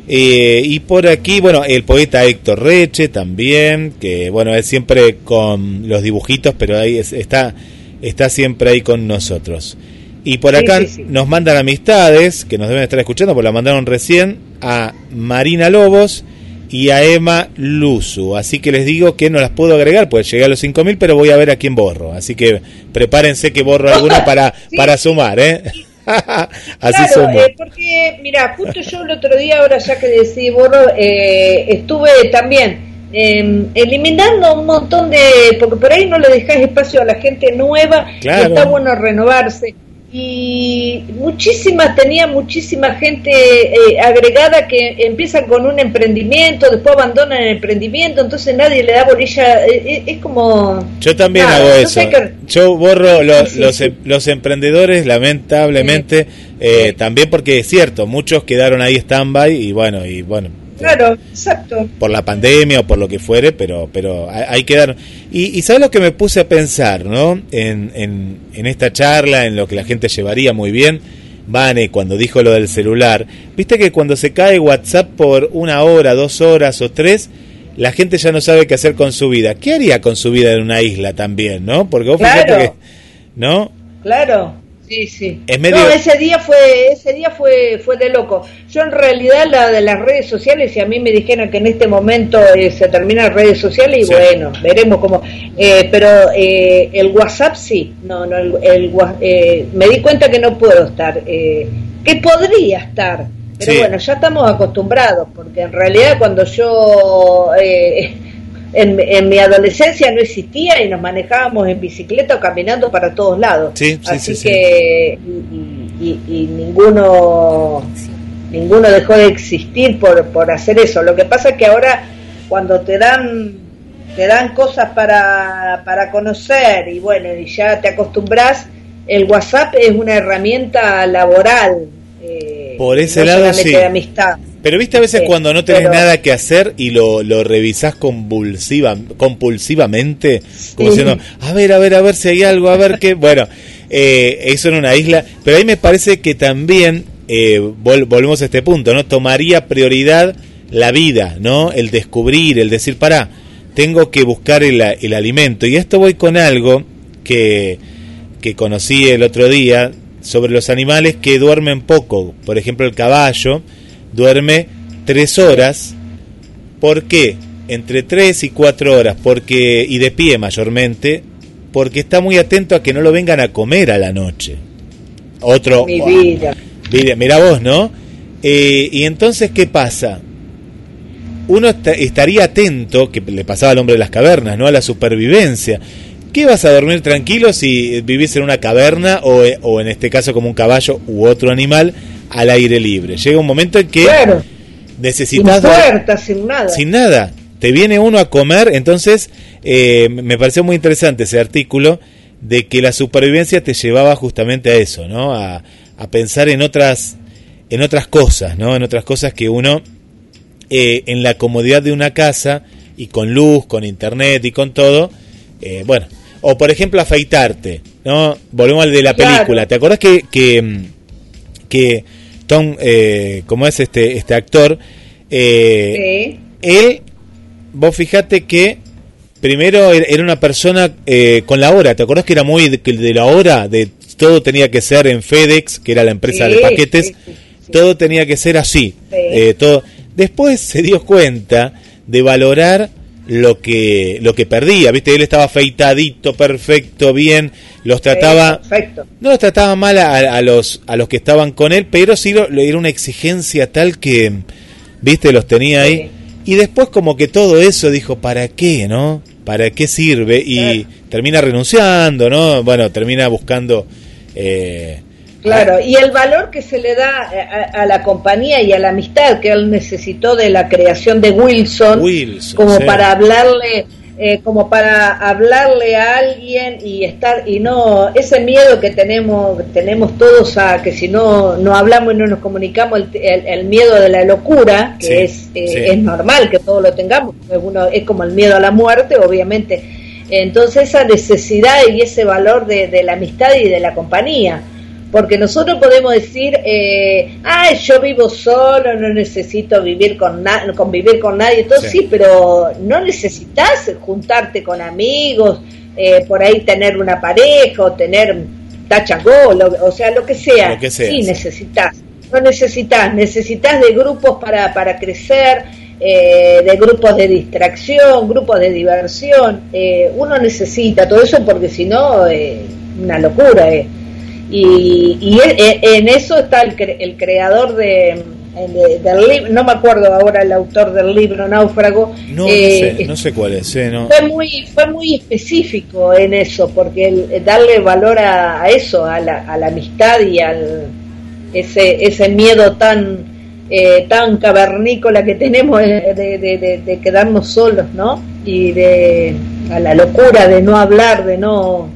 Eh, y por aquí, bueno, el poeta Héctor Reche también, que bueno, es siempre con los dibujitos, pero ahí es- está, está siempre ahí con nosotros. Y por acá sí, sí. nos mandan amistades, que nos deben estar escuchando, porque la mandaron recién, a Marina Lobos y a Emma Luzu. Así que les digo que no las puedo agregar, pues llegué a los 5.000, pero voy a ver a quién borro. Así que prepárense que borro alguno para, para sumar, ¿eh? Así claro, eh, porque mira, justo yo el otro día, ahora ya que decidí borro, eh, estuve también eh, eliminando un montón de, porque por ahí no le dejas espacio a la gente nueva, y Claro. está bueno renovarse. Y muchísimas, tenía muchísima gente eh, agregada que empiezan con un emprendimiento, después abandonan el emprendimiento, entonces nadie le da bolilla, eh, eh, es como... Yo también Nada, hago eso. Yo borro lo- Sí, sí, los, sí. em- los emprendedores, lamentablemente, eh, también porque es cierto, muchos quedaron ahí stand-by y bueno, y bueno, Claro, exacto. por la pandemia o por lo que fuere, pero pero ahí ahí quedaron. Y, y ¿sabes lo que me puse a pensar, no? En, en, en esta charla, en lo que la gente llevaría muy bien, Vane, cuando dijo lo del celular, viste que cuando se cae WhatsApp por una hora, dos horas o tres, la gente ya no sabe qué hacer con su vida. ¿Qué haría con su vida en una isla también, no? Porque vos fíjate Claro. que, ¿no? Claro, Sí, sí. Es medio- No, ese día fue ese día fue fue de loco. Yo en realidad la de las redes sociales, si a mí me dijeran que en este momento eh, se terminan redes sociales, y Sí. bueno, veremos cómo. Eh, pero eh, el WhatsApp sí, no, no, el, el eh, me di cuenta que no puedo estar, eh, que podría estar, pero Sí. bueno, ya estamos acostumbrados, porque en realidad cuando yo eh, en, en mi adolescencia no existía y nos manejábamos en bicicleta o caminando para todos lados. Sí, sí, Así sí, que y, y- y ninguno ninguno dejó de existir por, por hacer eso. Lo que pasa es que ahora cuando te dan te dan cosas para, para conocer y bueno, y ya te acostumbras, el WhatsApp es una herramienta laboral. eh, Por ese no lado, sí. de amistad. Pero viste a veces Sí, cuando no tenés pero- nada que hacer y lo, lo revisás convulsiva, compulsivamente, como Sí. diciendo, a ver, a ver, a ver si hay algo, a ver qué. Bueno, eh, eso en una isla. Pero ahí me parece que también, eh, vol- volvemos a este punto, ¿no? Tomaría prioridad la vida, ¿no? El descubrir, el decir, pará, tengo que buscar el, el alimento. Y esto voy con algo que, que conocí el otro día sobre los animales que duermen poco. Por ejemplo, el caballo duerme tres horas. ¿Por qué? Entre tres y cuatro horas. Porque, y de pie mayormente, porque está muy atento a que no lo vengan a comer a la noche. Otro. Mi vida. Mira, mira vos, ¿no? Eh, y entonces, ¿qué pasa? Uno esta- estaría atento, que le pasaba al hombre de las cavernas, ¿no? A la supervivencia. ¿Qué vas a dormir tranquilo si vivís en una caverna o, o en este caso como un caballo u otro animal al aire libre? Llega un momento en que Claro, sin necesitas dor- puerta, sin nada. sin nada. Te viene uno a comer, entonces eh, me pareció muy interesante ese artículo de que la supervivencia te llevaba justamente a eso, ¿no? A, a pensar en otras, en otras cosas, ¿no? En otras cosas que uno, eh, en la comodidad de una casa y con luz, con internet y con todo, eh, bueno, o por ejemplo afeitarte, ¿no? Volvemos al de la Claro. película. ¿Te acuerdas que, que, que Tom, eh, como es este, este actor, eh, Sí. él, vos fijate que primero er- era una persona eh, con la hora, ¿te acordás que era muy de, la hora? De todo tenía que ser en FedEx, que era la empresa de paquetes, sí, todo tenía que ser así. Sí. eh, todo. Después se dio cuenta de valorar lo que lo que perdía, ¿viste? Él estaba afeitadito, perfecto, bien, los trataba perfecto. no los trataba mal a, a los a los que estaban con él, pero sí lo, era una exigencia tal que, viste, los tenía ahí. Y después como que todo eso dijo, ¿para qué, no? ¿Para qué sirve? Y Claro. termina renunciando, ¿no? Bueno, termina buscando... eh, Claro, y el valor que se le da a, a la compañía y a la amistad que él necesitó de la creación de Wilson, Wilson, como sí. para hablarle, eh, como para hablarle a alguien y estar y no ese miedo que tenemos tenemos todos a que si no no hablamos y no nos comunicamos el, el- el miedo de la locura que Sí, es eh, sí. es normal que todos lo tengamos uno es como el miedo a la muerte obviamente entonces esa necesidad y ese valor de, de la amistad y de la compañía porque nosotros podemos decir, eh, ah, yo vivo solo, no necesito vivir con na convivir con nadie, todo Sí. sí. pero no necesitas juntarte con amigos, eh, por ahí tener una pareja o tener tachangó, lo- o sea, lo que sea. Lo que sea, sí, sí. necesitas. No necesitas, necesitas de grupos para, para crecer, eh, de grupos de distracción, grupos de diversión. eh, uno necesita todo eso porque si no, eh, una locura. eh. Y, y e- e- en eso está el, cre- el creador de, de- del libro, no me acuerdo ahora el autor del libro Náufrago. no, eh, no sé, no sé cuál es, eh, no. fue muy fue muy específico en eso porque el, darle valor a, a eso a la, a la amistad y al ese ese miedo tan eh, tan cavernícola que tenemos de, de, de- de quedarnos solos no y de a la locura de no hablar de no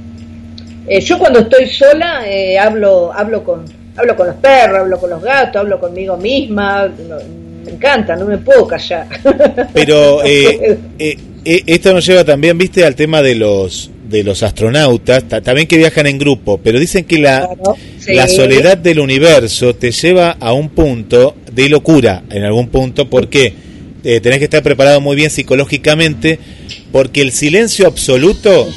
eh, yo cuando estoy sola eh, hablo hablo con hablo con los perros hablo con los gatos hablo conmigo misma no- me encanta no me puedo callar. Pero eh, eh, esto nos lleva también, viste, al tema de los de los astronautas, ta- también que viajan en grupo, pero dicen que la, Claro, sí. la soledad del universo te lleva a un punto de locura, en algún punto, porque tenés que estar preparado muy bien psicológicamente, porque el silencio absoluto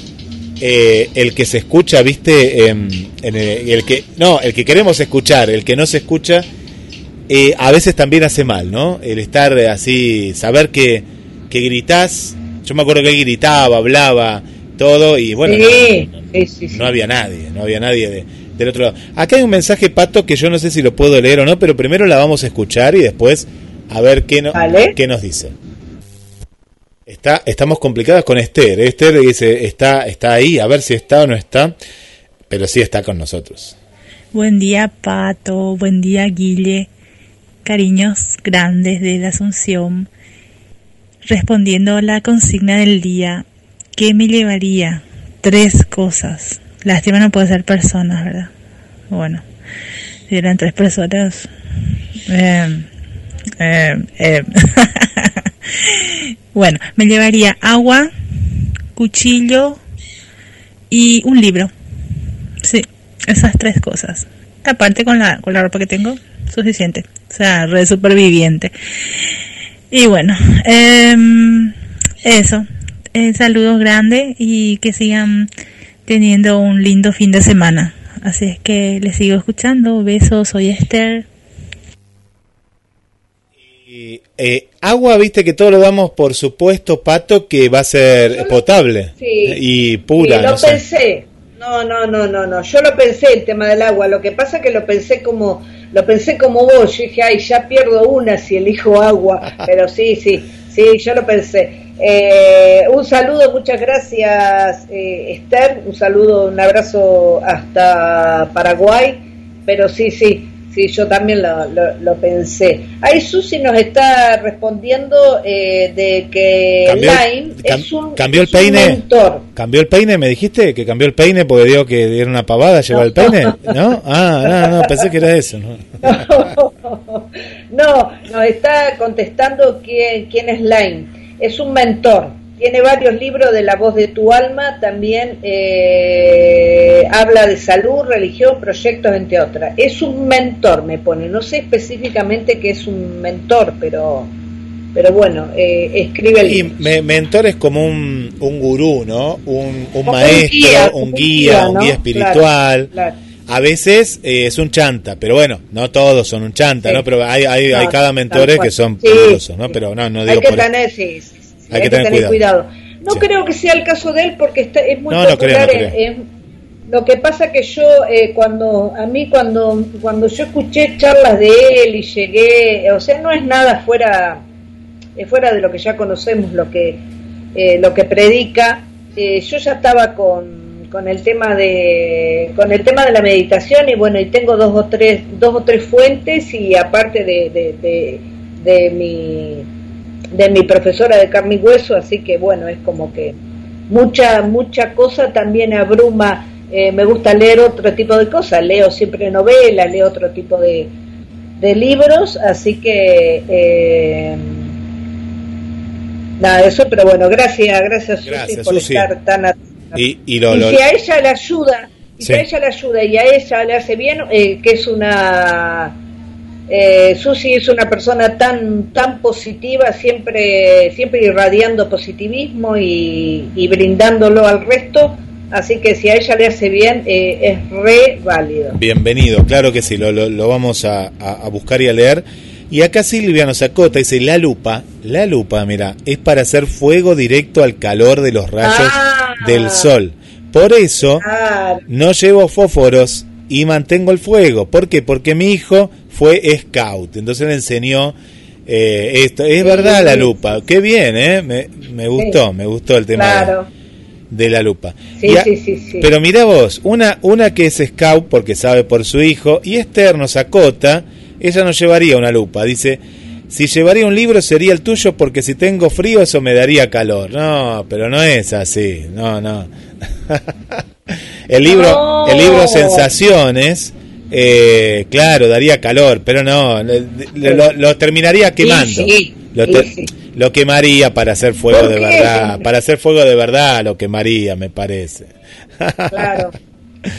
eh, el que se escucha, viste, em, en el, el que no, el que queremos escuchar, el que no se escucha, eh, a veces también hace mal, ¿no? El estar así, saber que, que gritás. Yo me acuerdo que él gritaba, hablaba, todo, y bueno, Sí, no, no- sí, sí, sí. no había nadie, no había nadie de- del otro lado. Acá hay un mensaje, Pato, que yo no sé si lo puedo leer o no, pero primero la vamos a escuchar y después a ver qué, no- Vale. qué nos dice. Está, estamos complicadas con Esther. ¿eh? Esther dice, está, está ahí, a ver si está o no está, pero sí está con nosotros. Buen día, Pato. Buen día, Guille. Cariños grandes de la Asunción. Respondiendo a la consigna del día, ¿qué me llevaría? Tres cosas. Lástima no puede ser personas, ¿verdad? Bueno, si eran tres personas. eh, eh, eh. Bueno, me llevaría agua, cuchillo y un libro. Sí, esas tres cosas. Aparte con la, con la ropa que tengo, suficiente. O sea, red superviviente. Y bueno, em, eso. Eh, saludos grandes y que sigan teniendo un lindo fin de semana. Así es que les sigo escuchando. Besos, soy Esther. Y, eh, agua, viste que todo lo damos por supuesto, Pato, que va a ser potable Sí. y pura. Sí, lo no sé. pensé. No, no, no, no, no. Yo lo pensé el tema del agua. Lo que pasa que lo pensé como, lo pensé como vos. Yo dije, ay, ya pierdo una si elijo agua. Pero sí, sí, sí, yo lo pensé. Eh, un saludo, muchas gracias, eh, Esther. Un saludo, un abrazo hasta Paraguay. Pero sí, sí, sí, yo también lo, lo, lo pensé. Ahí Susi nos está respondiendo eh, de que Cambió, Line cam- es un, cambió el es peine. mentor. ¿Cambió el peine? ¿Me dijiste que cambió el peine porque digo que era una pavada llevar el peine? ¿No? Ah, no, no, pensé que era eso. ¿no? No, nos está contestando quién, quién es Line. Es un mentor. Tiene varios libros de La voz de tu alma. También eh, habla de salud, religión, proyectos, entre otras. Es un mentor, me pone. No sé específicamente qué es un mentor, pero, pero bueno, eh, escribe el Y me- mentor es como un, un gurú, ¿no? Un, un maestro, guía, un guía, un guía espiritual. Claro, claro. A veces eh, es un chanta, pero bueno, no todos son un chanta, Sí. ¿no? Pero hay, hay, No, hay cada mentores que son Sí, ¿no? sí. Pero no, no hay digo que por tener, Hay que tener cuidado. No Sí. creo que sea el caso de él porque está, es muy No, no creo, popular. no en- creo. en- lo que pasa que yo eh, cuando a mí cuando cuando yo escuché charlas de él y llegué, o sea, no es nada fuera eh, fuera de lo que ya conocemos, lo que eh, lo que predica. Eh, yo ya estaba con con el tema de con el tema de la meditación y bueno y tengo dos o tres dos o tres fuentes y aparte de, de, de, de mi de mi profesora de carne y hueso así que bueno es como que mucha mucha cosa también abruma eh, me gusta leer otro tipo de cosas leo siempre novelas leo otro tipo de, de libros así que eh, nada eso pero bueno gracias gracias Susi Gracias, por Susi. estar tan atenta Y, y lo, y lo- si a ella le ayuda, y si Sí. a ella le ayuda y a ella le hace bien, eh, que es una eh, Susi es una persona tan tan positiva, siempre siempre irradiando positivismo y, y brindándolo al resto, así que si a ella le hace bien eh, es re válido. Bienvenido, claro que sí, lo, lo- lo vamos a, a- a buscar y a leer. Y acá Silvia nos acota, dice, la lupa, la lupa, mira, es para hacer fuego directo al calor de los rayos Ah. del sol. Por eso Ah, no llevo fósforos y mantengo el fuego. ¿Por qué? Porque mi hijo fue scout, entonces le enseñó eh, esto. Es verdad la lupa, qué bien, ¿eh? Me, me gustó, me gustó el tema de- claro. de la lupa. A- sí, sí, sí. Pero mira vos, una, una que es scout porque sabe por su hijo, y Esther nos acota, ella no llevaría una lupa, dice, si llevaría un libro sería el tuyo porque si tengo frío eso me daría calor. No, pero no es así, no, no. el libro, No. el libro Sensaciones, eh, claro, daría calor, pero no, lo, lo terminaría quemando. sí, lo, sí, te- sí. lo quemaría para hacer fuego ¿Por de verdad, para hacer fuego de verdad lo quemaría, me parece. Claro.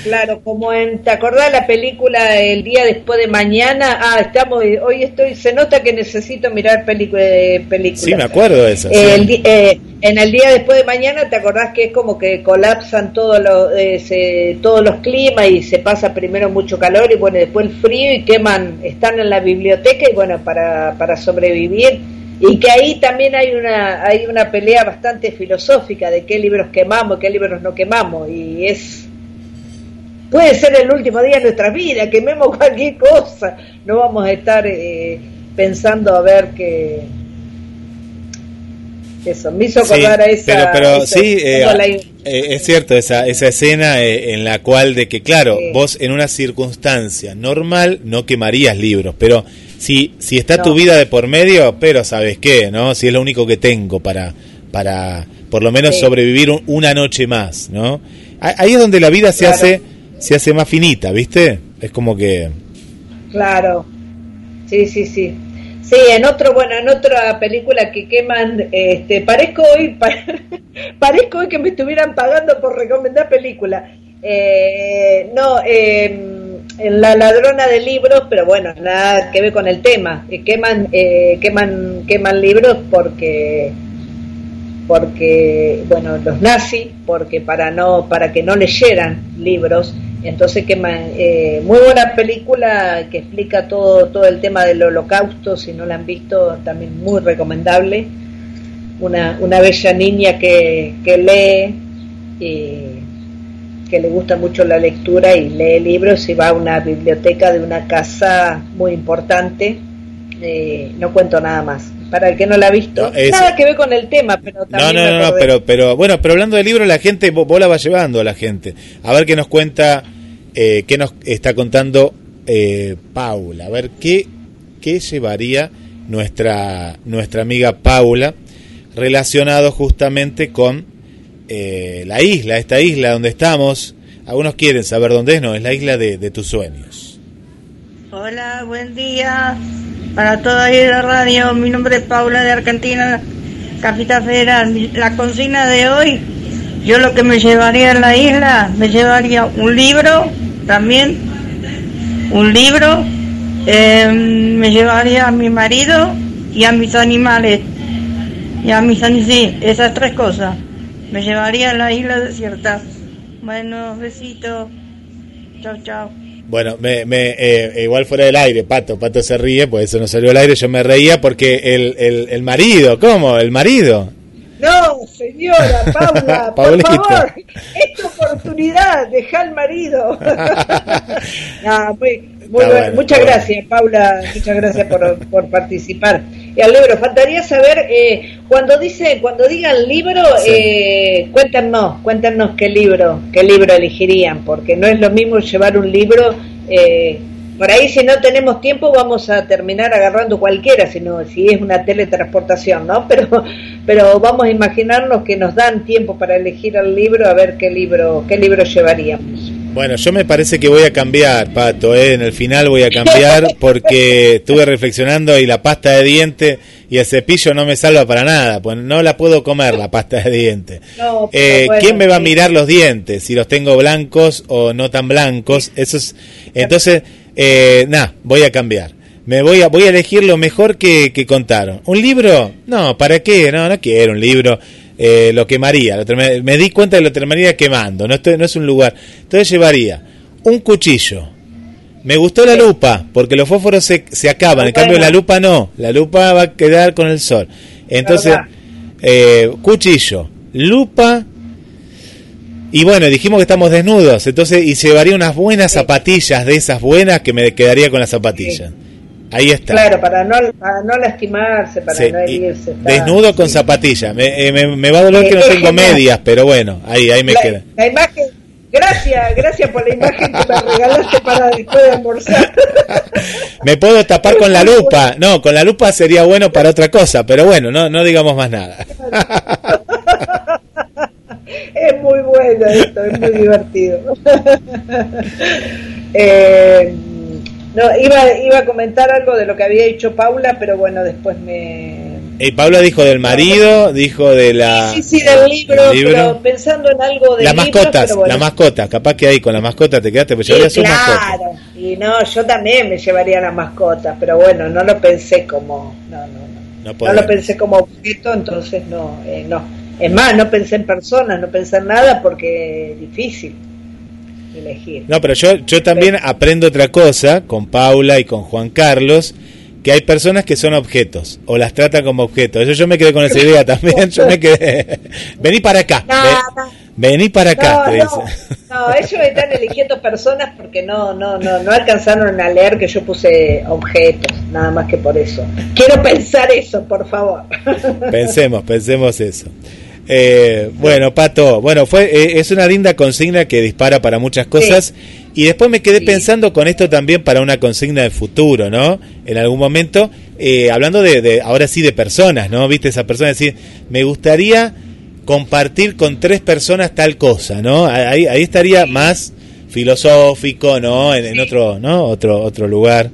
Claro, como en, ¿te acordás la película El día después de mañana? Ah, estamos, hoy estoy, se nota que necesito mirar películas. películas. Sí, me acuerdo de eso. sí. El di- eh, en el día después de mañana, ¿te acordás que es como que colapsan todos los, eh, se- todos los climas y se pasa primero mucho calor y bueno, después el frío y queman, están en la biblioteca y bueno, para, para sobrevivir. Y que ahí también hay una, hay una pelea bastante filosófica de qué libros quemamos, qué libros no quemamos. Y es, puede ser el último día de nuestra vida, quememos cualquier cosa. No vamos a estar eh, pensando a ver qué... Eso, me hizo Sí, acordar a esa... pero, pero esa- sí, eh, la- eh, es cierto esa, esa escena eh, en la cual de que, claro, Sí. vos en una circunstancia normal no quemarías libros, pero si, si está No. tu vida de por medio, pero sabes qué, ¿no? Si es lo único que tengo para, para por lo menos Sí. sobrevivir un- una noche más, ¿no? Ah- Ahí es donde la vida se Claro. hace se hace más finita, ¿viste? Es como que Claro, sí, sí, sí. Sí, en otro, bueno, en otra película que queman, este, parezco hoy, pa- parezco hoy que me estuvieran pagando por recomendar película. Eh, no, eh, en La ladrona de libros, pero bueno, nada que ver con el tema. Eh, queman, eh, queman, queman libros porque porque bueno los nazis porque para no para que no leyeran libros entonces queman eh, muy buena película que explica todo todo el tema del holocausto si no la han visto también muy recomendable una, una bella niña que, que lee y que le gusta mucho la lectura y lee libros y va a una biblioteca de una casa muy importante eh, no cuento nada más para el que no la ha visto No, es- nada que ver con el tema pero No, también no, no, no, acordé. pero, pero bueno, pero hablando de libros, la gente, vos la vas llevando a la gente. A ver qué nos cuenta, eh, qué nos está contando eh, Paula. A ver qué, qué llevaría nuestra, nuestra amiga Paula relacionado justamente con eh, la isla, esta isla donde estamos. Algunos quieren saber dónde es, no, es la isla de, tus sueños. Hola, buen día. Para toda la radio, mi nombre es Paula de Argentina, Capital Federal. La consigna de hoy, yo lo que me llevaría a la isla, me llevaría un libro también, un libro, eh, me llevaría a mi marido y a mis animales. Y a mis sí, esas tres cosas. Me llevaría a la isla desierta. Bueno, besito. Chao, chao. Bueno, me, me, eh, igual fuera del aire, Pato, Pato se ríe, pues eso no salió al aire, yo me reía porque el, el, el marido, ¿cómo? ¿El marido? No señora Paula por favor es tu oportunidad deja al marido No, muy- muy bueno. muchas gracias Paula muchas gracias por, por participar y al libro faltaría saber eh, cuando dice cuando digan libro Sí. eh, cuéntanos cuéntanos qué libro qué libro elegirían porque no es lo mismo llevar un libro eh, por ahí si no tenemos tiempo vamos a terminar agarrando cualquiera sino si es una teletransportación no pero pero vamos a imaginarnos que nos dan tiempo para elegir el libro a ver qué libro qué libro llevaríamos Bueno, yo me parece que voy a cambiar, Pato, ¿eh? en el final voy a cambiar porque estuve reflexionando y la pasta de diente y el cepillo no me salva para nada, pues no la puedo comer la pasta de diente. No, Eh, bueno, ¿Quién me va a mirar los dientes? Si los tengo blancos o no tan blancos. Eso es, entonces, eh, nada, voy a cambiar. Me voy a, voy a elegir lo mejor que, que contaron. ¿Un libro? No, ¿para qué? No, no quiero un libro. Eh, lo quemaría. Lo me di cuenta que lo terminaría quemando. No, estoy, no es un lugar. Entonces llevaría un cuchillo. Me gustó la lupa, porque los fósforos se, se acaban. En cambio, la lupa no. La lupa va a quedar con el sol. Entonces, eh, cuchillo, lupa. Y bueno, dijimos que estamos desnudos. Entonces, y llevaría unas buenas zapatillas de esas buenas que me quedaría con las zapatillas. Ahí está. Claro, para no, para no lastimarse, para Sí, no herirse. está- desnudo con zapatillas. Me, eh, me- me va a doler que no Eh, tengo medias, pero bueno, ahí, ahí me la, queda. la imagen, gracias, gracias por la imagen que me regalaste para después de almorzar. Me puedo tapar con la lupa. No, con la lupa sería bueno para otra cosa, pero bueno, no, no digamos más nada. es muy bueno esto, es muy divertido. Eh, no, iba, iba a comentar algo de lo que había dicho Paula, pero bueno, después me, Y Paula dijo del marido, dijo de la... Sí, sí, del libro, libro. pero pensando en algo de Las mascotas, la mascota, capaz que ahí con la mascota te quedaste, Sí, llevarías mascota. claro, y no, yo también me llevaría la mascota, pero bueno, no lo pensé como, no, no, no, No no lo pensé como objeto, entonces no, eh, no. Es más, no pensé en personas, no pensé en nada porque es difícil elegir. No, pero yo, yo también aprendo otra cosa con Paula y con Juan Carlos, que hay personas que son objetos, o las tratan como objetos. Eso yo me quedé con esa idea también, yo me quedé... Vení para acá, No, vení para acá, No, te dice. no, ellos están eligiendo personas porque no, no, no, no alcanzaron a leer que yo puse objetos, nada más que por eso. Quiero pensar eso, por favor. Pensemos, pensemos eso. Eh, bueno, Pato, bueno, fue eh, es una linda consigna que dispara para muchas cosas y después me quedé pensando con esto también para una consigna de futuro, ¿no? En algún momento, eh, hablando de, de, ahora sí de personas, ¿no? Viste esa persona decir, me gustaría compartir con tres personas tal cosa, ¿no? Ahí, ahí estaría más filosófico, ¿no? En, en otro, ¿no? Otro, otro lugar,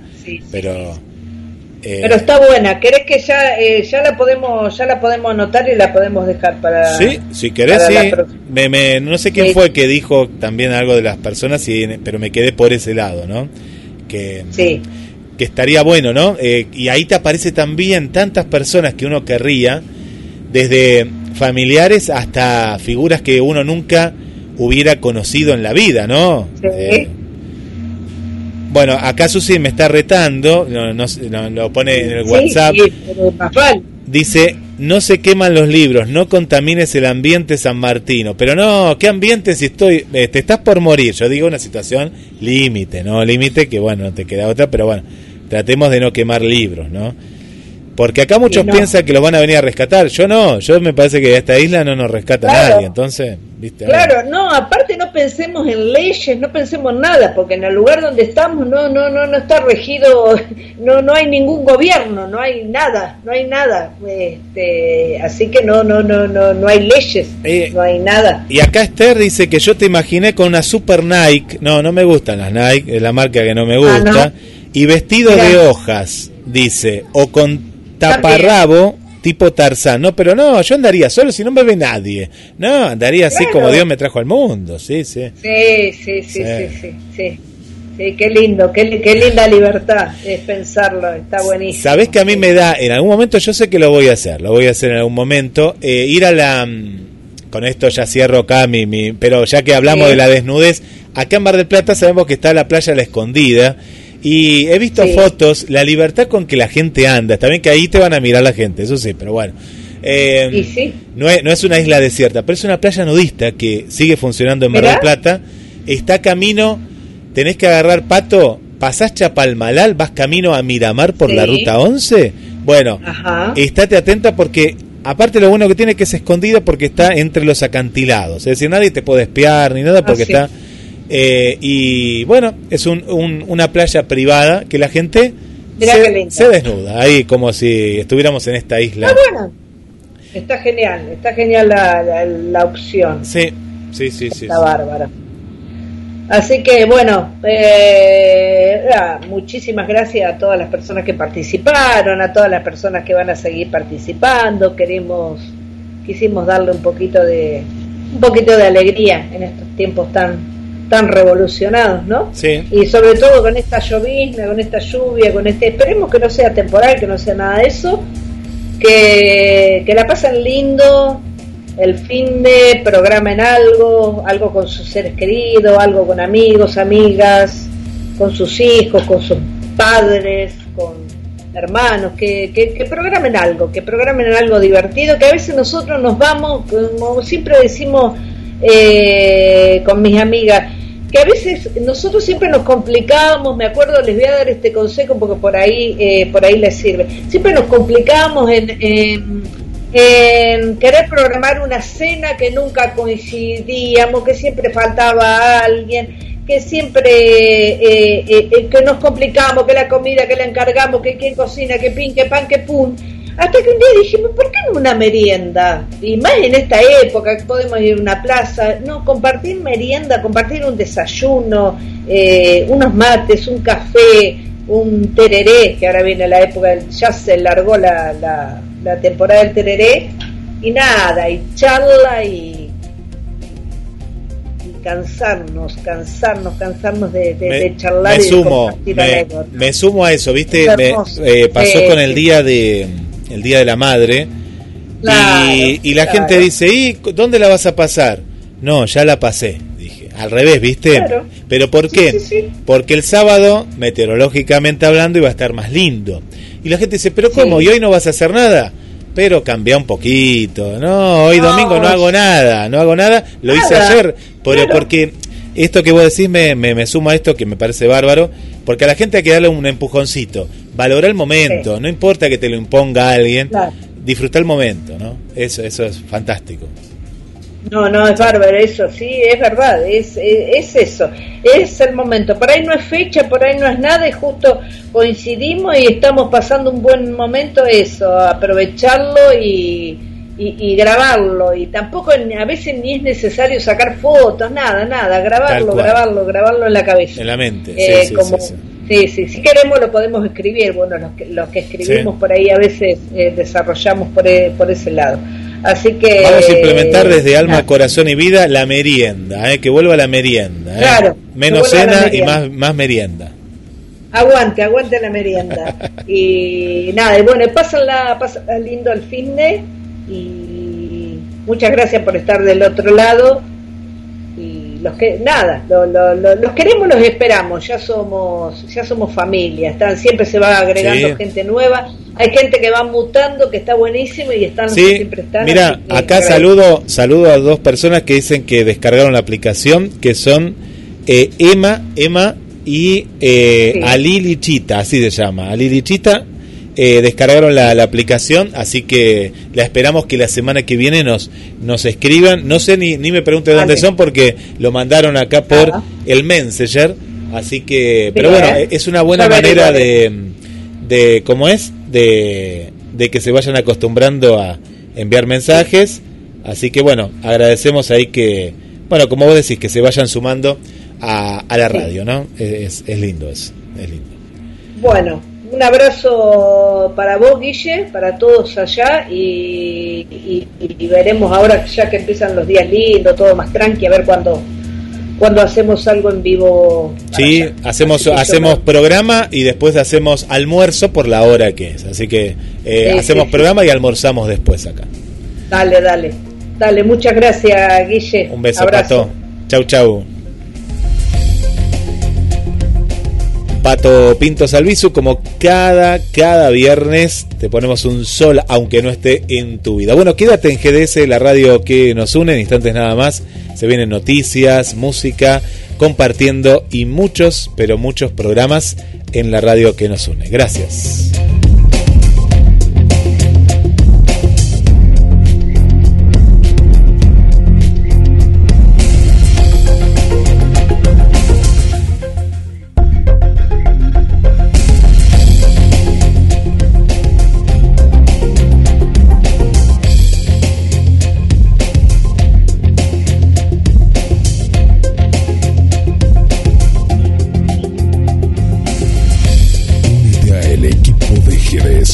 pero... eh, Pero está buena, ¿querés que ya eh, ya la podemos ya la podemos anotar y la podemos dejar para Sí, si querés, sí. Me, me- no sé quién Sí. fue que dijo también algo de las personas, y, pero me quedé por ese lado, ¿no? Que, Sí. que estaría bueno, ¿no? Eh, y ahí te aparece también tantas personas que uno querría, desde familiares hasta figuras que uno nunca hubiera conocido en la vida, ¿no? Eh, bueno, acá Susi me está retando, no, no, no, lo pone en el WhatsApp. sí. Dice, no se queman los libros, no contamines el ambiente San Martino. Pero no, ¿qué ambiente si estoy, eh, te estás por morir? Yo digo una situación límite, ¿no? Límite que, bueno, no te queda otra, pero bueno, tratemos de no quemar libros, ¿no? Porque acá muchos piensan que los van a venir a rescatar. Yo no, yo me parece que esta isla no nos rescata Claro. nadie. Entonces, Claro, no, aparte no pensemos en leyes, no pensemos en nada, porque en el lugar donde estamos no no no no está regido, no no hay ningún gobierno, no hay nada, no hay nada. Este, así que no no no no no hay leyes, Eh, no hay nada. Y acá Esther dice que yo te imaginé con una super Nike. No, no me gustan las Nike, es la marca que no me Ah, gusta. ¿no? Y vestido Mirá. de hojas, dice. O con taparrabo tipo Tarzán. No, pero no, yo andaría solo si no me ve nadie. No, andaría así como Dios me trajo al mundo. Sí, sí. Sí, sí, sí, Sí. sí, sí, qué lindo, qué, li- qué linda libertad es pensarlo, está buenísimo. Sabes que a mí me da, en algún momento yo sé que lo voy a hacer, lo voy a hacer en algún momento, eh, ir a la... mm, Con esto ya cierro acá, mi, mi- pero ya que hablamos Sí. de la desnudez, acá en Mar del Plata sabemos que está la playa La Escondida y he visto Sí. fotos, la libertad con que la gente anda, está bien que ahí te van a mirar la gente, eso sí, pero bueno. Eh, Y sí. no, es, no es una isla desierta, pero es una playa nudista que sigue funcionando en Mar del Plata, está camino, tenés que agarrar pato, pasás Chapalmalal, vas camino a Miramar por la ruta 11, bueno, Ajá. estate atenta porque aparte lo bueno que tiene es que es escondida porque está entre los acantilados, es decir, nadie te puede espiar ni nada porque Ah, sí. está... eh, y bueno, es un, un- una playa privada que la gente se, desnuda, ahí como si estuviéramos en esta isla. Está bueno, está genial, está genial la, la, la opción. Sí, sí, sí, sí. Está sí. bárbara. Así que bueno, eh, ah, muchísimas gracias a todas las personas que participaron, a todas las personas que van a seguir participando. Queremos, quisimos darle un poquito de, un poquito de alegría en estos tiempos tan tan revolucionados, ¿no? Sí. Y sobre todo con esta llovizna, con esta lluvia, con este, esperemos que no sea temporal, que no sea nada de eso, que, que la pasen lindo, el fin de programen algo, algo con sus seres queridos, algo con amigos, amigas, con sus hijos, con sus padres, con hermanos, que, que, que programen algo, que programen algo divertido, que a veces nosotros nos vamos, como siempre decimos eh, con mis amigas, que a veces nosotros siempre nos complicamos, me acuerdo, les voy a dar este consejo porque por ahí, eh, por ahí les sirve, siempre nos complicamos en, querer programar una cena que nunca coincidíamos, que siempre faltaba alguien, que siempre eh, eh, eh, que nos complicamos, que la comida que le encargamos, que quién cocina, que pin, que pan, que pum. Hasta que un día dijimos, ¿por qué no una merienda? Y más en esta época que podemos ir a una plaza, no, compartir merienda, compartir un desayuno, eh, unos mates, un café, un tereré, que ahora viene la época, del- ya se largó la, la, la temporada del tereré y nada, y charla y, y cansarnos, cansarnos, cansarnos de, de- de charlar me y de sumo, compartir me, me sumo a eso, ¿viste? Me, eh, pasó con el día de el día de la madre Claro, y, y la claro. gente dice, ¿y dónde la vas a pasar? No, ya la pasé, dije. Al revés, ¿viste? Claro. ¿Pero por qué? Porque el sábado, meteorológicamente hablando, iba a estar más lindo. Y la gente dice, ¿pero cómo? ¿Y hoy no vas a hacer nada? Pero cambia un poquito. No, hoy No. domingo no hago nada, no hago nada. Lo hice ayer, pero porque esto que vos decís me, me, me suma a esto que me parece bárbaro, porque a la gente hay que darle un empujoncito. Valora el momento, no importa que te lo imponga alguien, Claro. disfruta el momento, ¿no? Eso, eso es fantástico. No, no, es bárbaro eso, sí, es verdad, es, es, es eso, es el momento. Por ahí no es fecha, por ahí no es nada y justo coincidimos y estamos pasando un buen momento, eso, aprovecharlo y, y, y grabarlo. Y tampoco a veces ni es necesario sacar fotos, nada, nada, grabarlo, grabarlo, grabarlo en la cabeza. En la mente. Eh, sí, sí, como, sí, sí. Sí, sí, si queremos lo podemos escribir, bueno, los que, los que escribimos Sí. por ahí a veces eh, desarrollamos por, e- por ese lado. Así que... Vamos a implementar desde alma, nada. corazón y vida la merienda, ¿eh? que vuelva la merienda. ¿eh? Claro, Menos cena y más, más merienda. Aguante, aguante la merienda. y nada, y bueno, pásenla, pásenla lindo el fin de y muchas gracias por estar del otro lado. Los que, nada, lo- lo- lo- los queremos, los esperamos, ya somos, ya somos familia, están, siempre se va agregando Sí. gente nueva, hay gente que va mutando, que está buenísimo y están Sí, siempre están. mira, acá saludo, saludo a dos personas que dicen que descargaron la aplicación, que son eh, Emma, Emma y eh, Sí. Ali Lichita, así se llama, Ali Lichita. Eh, descargaron la, la aplicación, así que la esperamos que la semana que viene nos, nos escriban. No sé ni, ni me pregunte dónde son porque lo mandaron acá por Ah. el Messenger. Así que, pero bueno, es una buena manera de, de cómo es de, de que se vayan acostumbrando a enviar mensajes. Así que bueno agradecemos ahí que bueno como vos decís que se vayan sumando a, a la radio no es, es lindo eso es lindo. Bueno, un abrazo para vos, Guille, para todos allá y, y- y veremos ahora ya que empiezan los días lindos, todo más tranqui, a ver cuándo cuando hacemos algo en vivo. sí allá. hacemos yo hacemos programa y después hacemos almuerzo por la hora que es así que eh, Sí, hacemos sí, sí. programa y almorzamos después acá Dale, dale. Dale, muchas gracias, Guille. un beso Abrazo. pato chau chau Pato Pinto Salvizu, como cada, cada viernes te ponemos un sol, aunque no esté en tu vida. Bueno, quédate en GDS, la radio que nos une, en instantes nada más. Se vienen noticias, música, compartiendo y muchos, pero muchos programas en la radio que nos une. Gracias.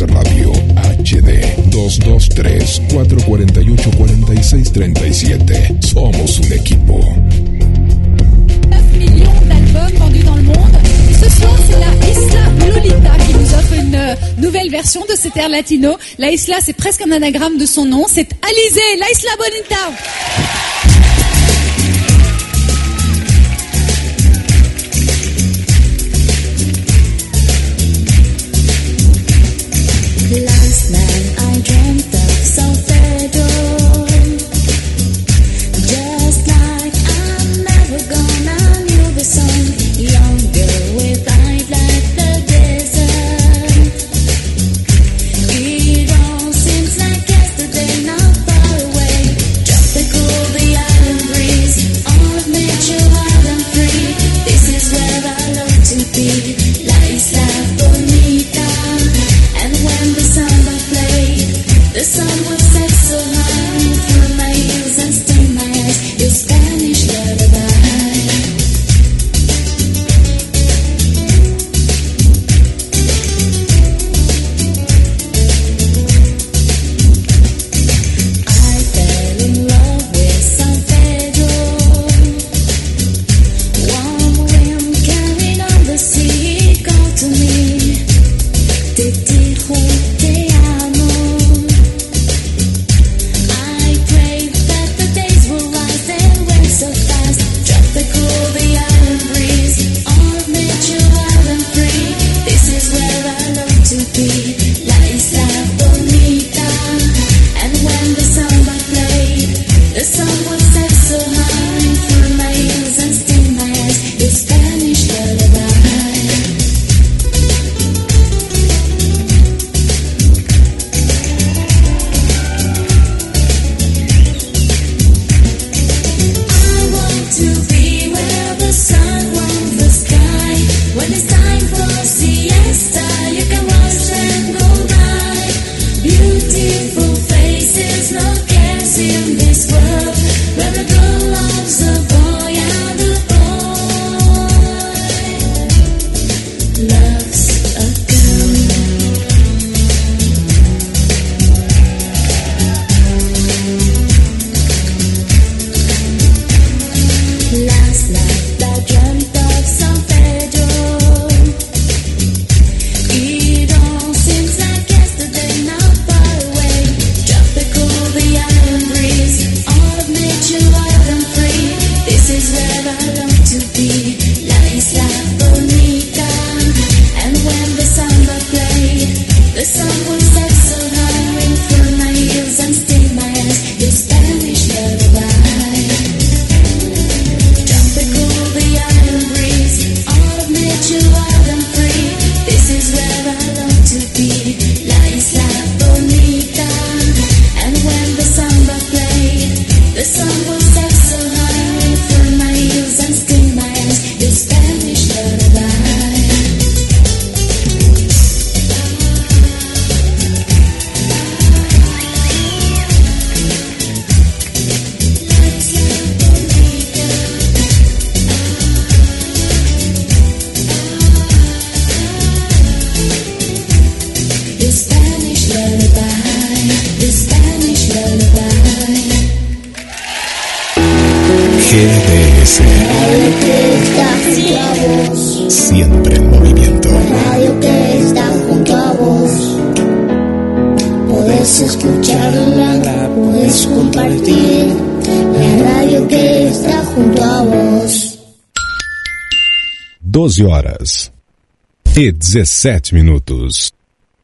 Radio HD 223-448-4637. Somos un equipo. 9 millions d'albums vendus dans le monde. Ce soir, c'est la Isla Lolita qui nous offre une euh, nouvelle version de cet air latino. La Isla, c'est presque un anagramme de son nom. C'est Alizé, la Isla Bonita. Siempre en movimiento. Radio que está junto a vos. Podés escucharla, podés compartir. La radio que está junto a vos. 12 horas e 17 minutos.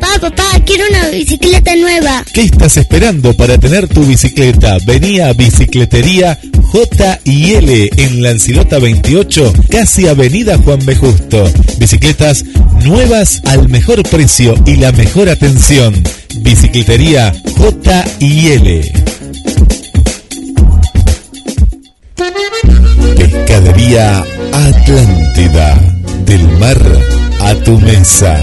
Papá, papá, quiero una bicicleta nueva. ¿Qué estás esperando para tener tu bicicleta? Vení a Bicicletería J y L en Lancilota 28, casi Avenida Juan B. Justo. Bicicletas nuevas al mejor precio y la mejor atención. Bicicletería J y L. Pescadería Atlántida. Del mar a tu mesa.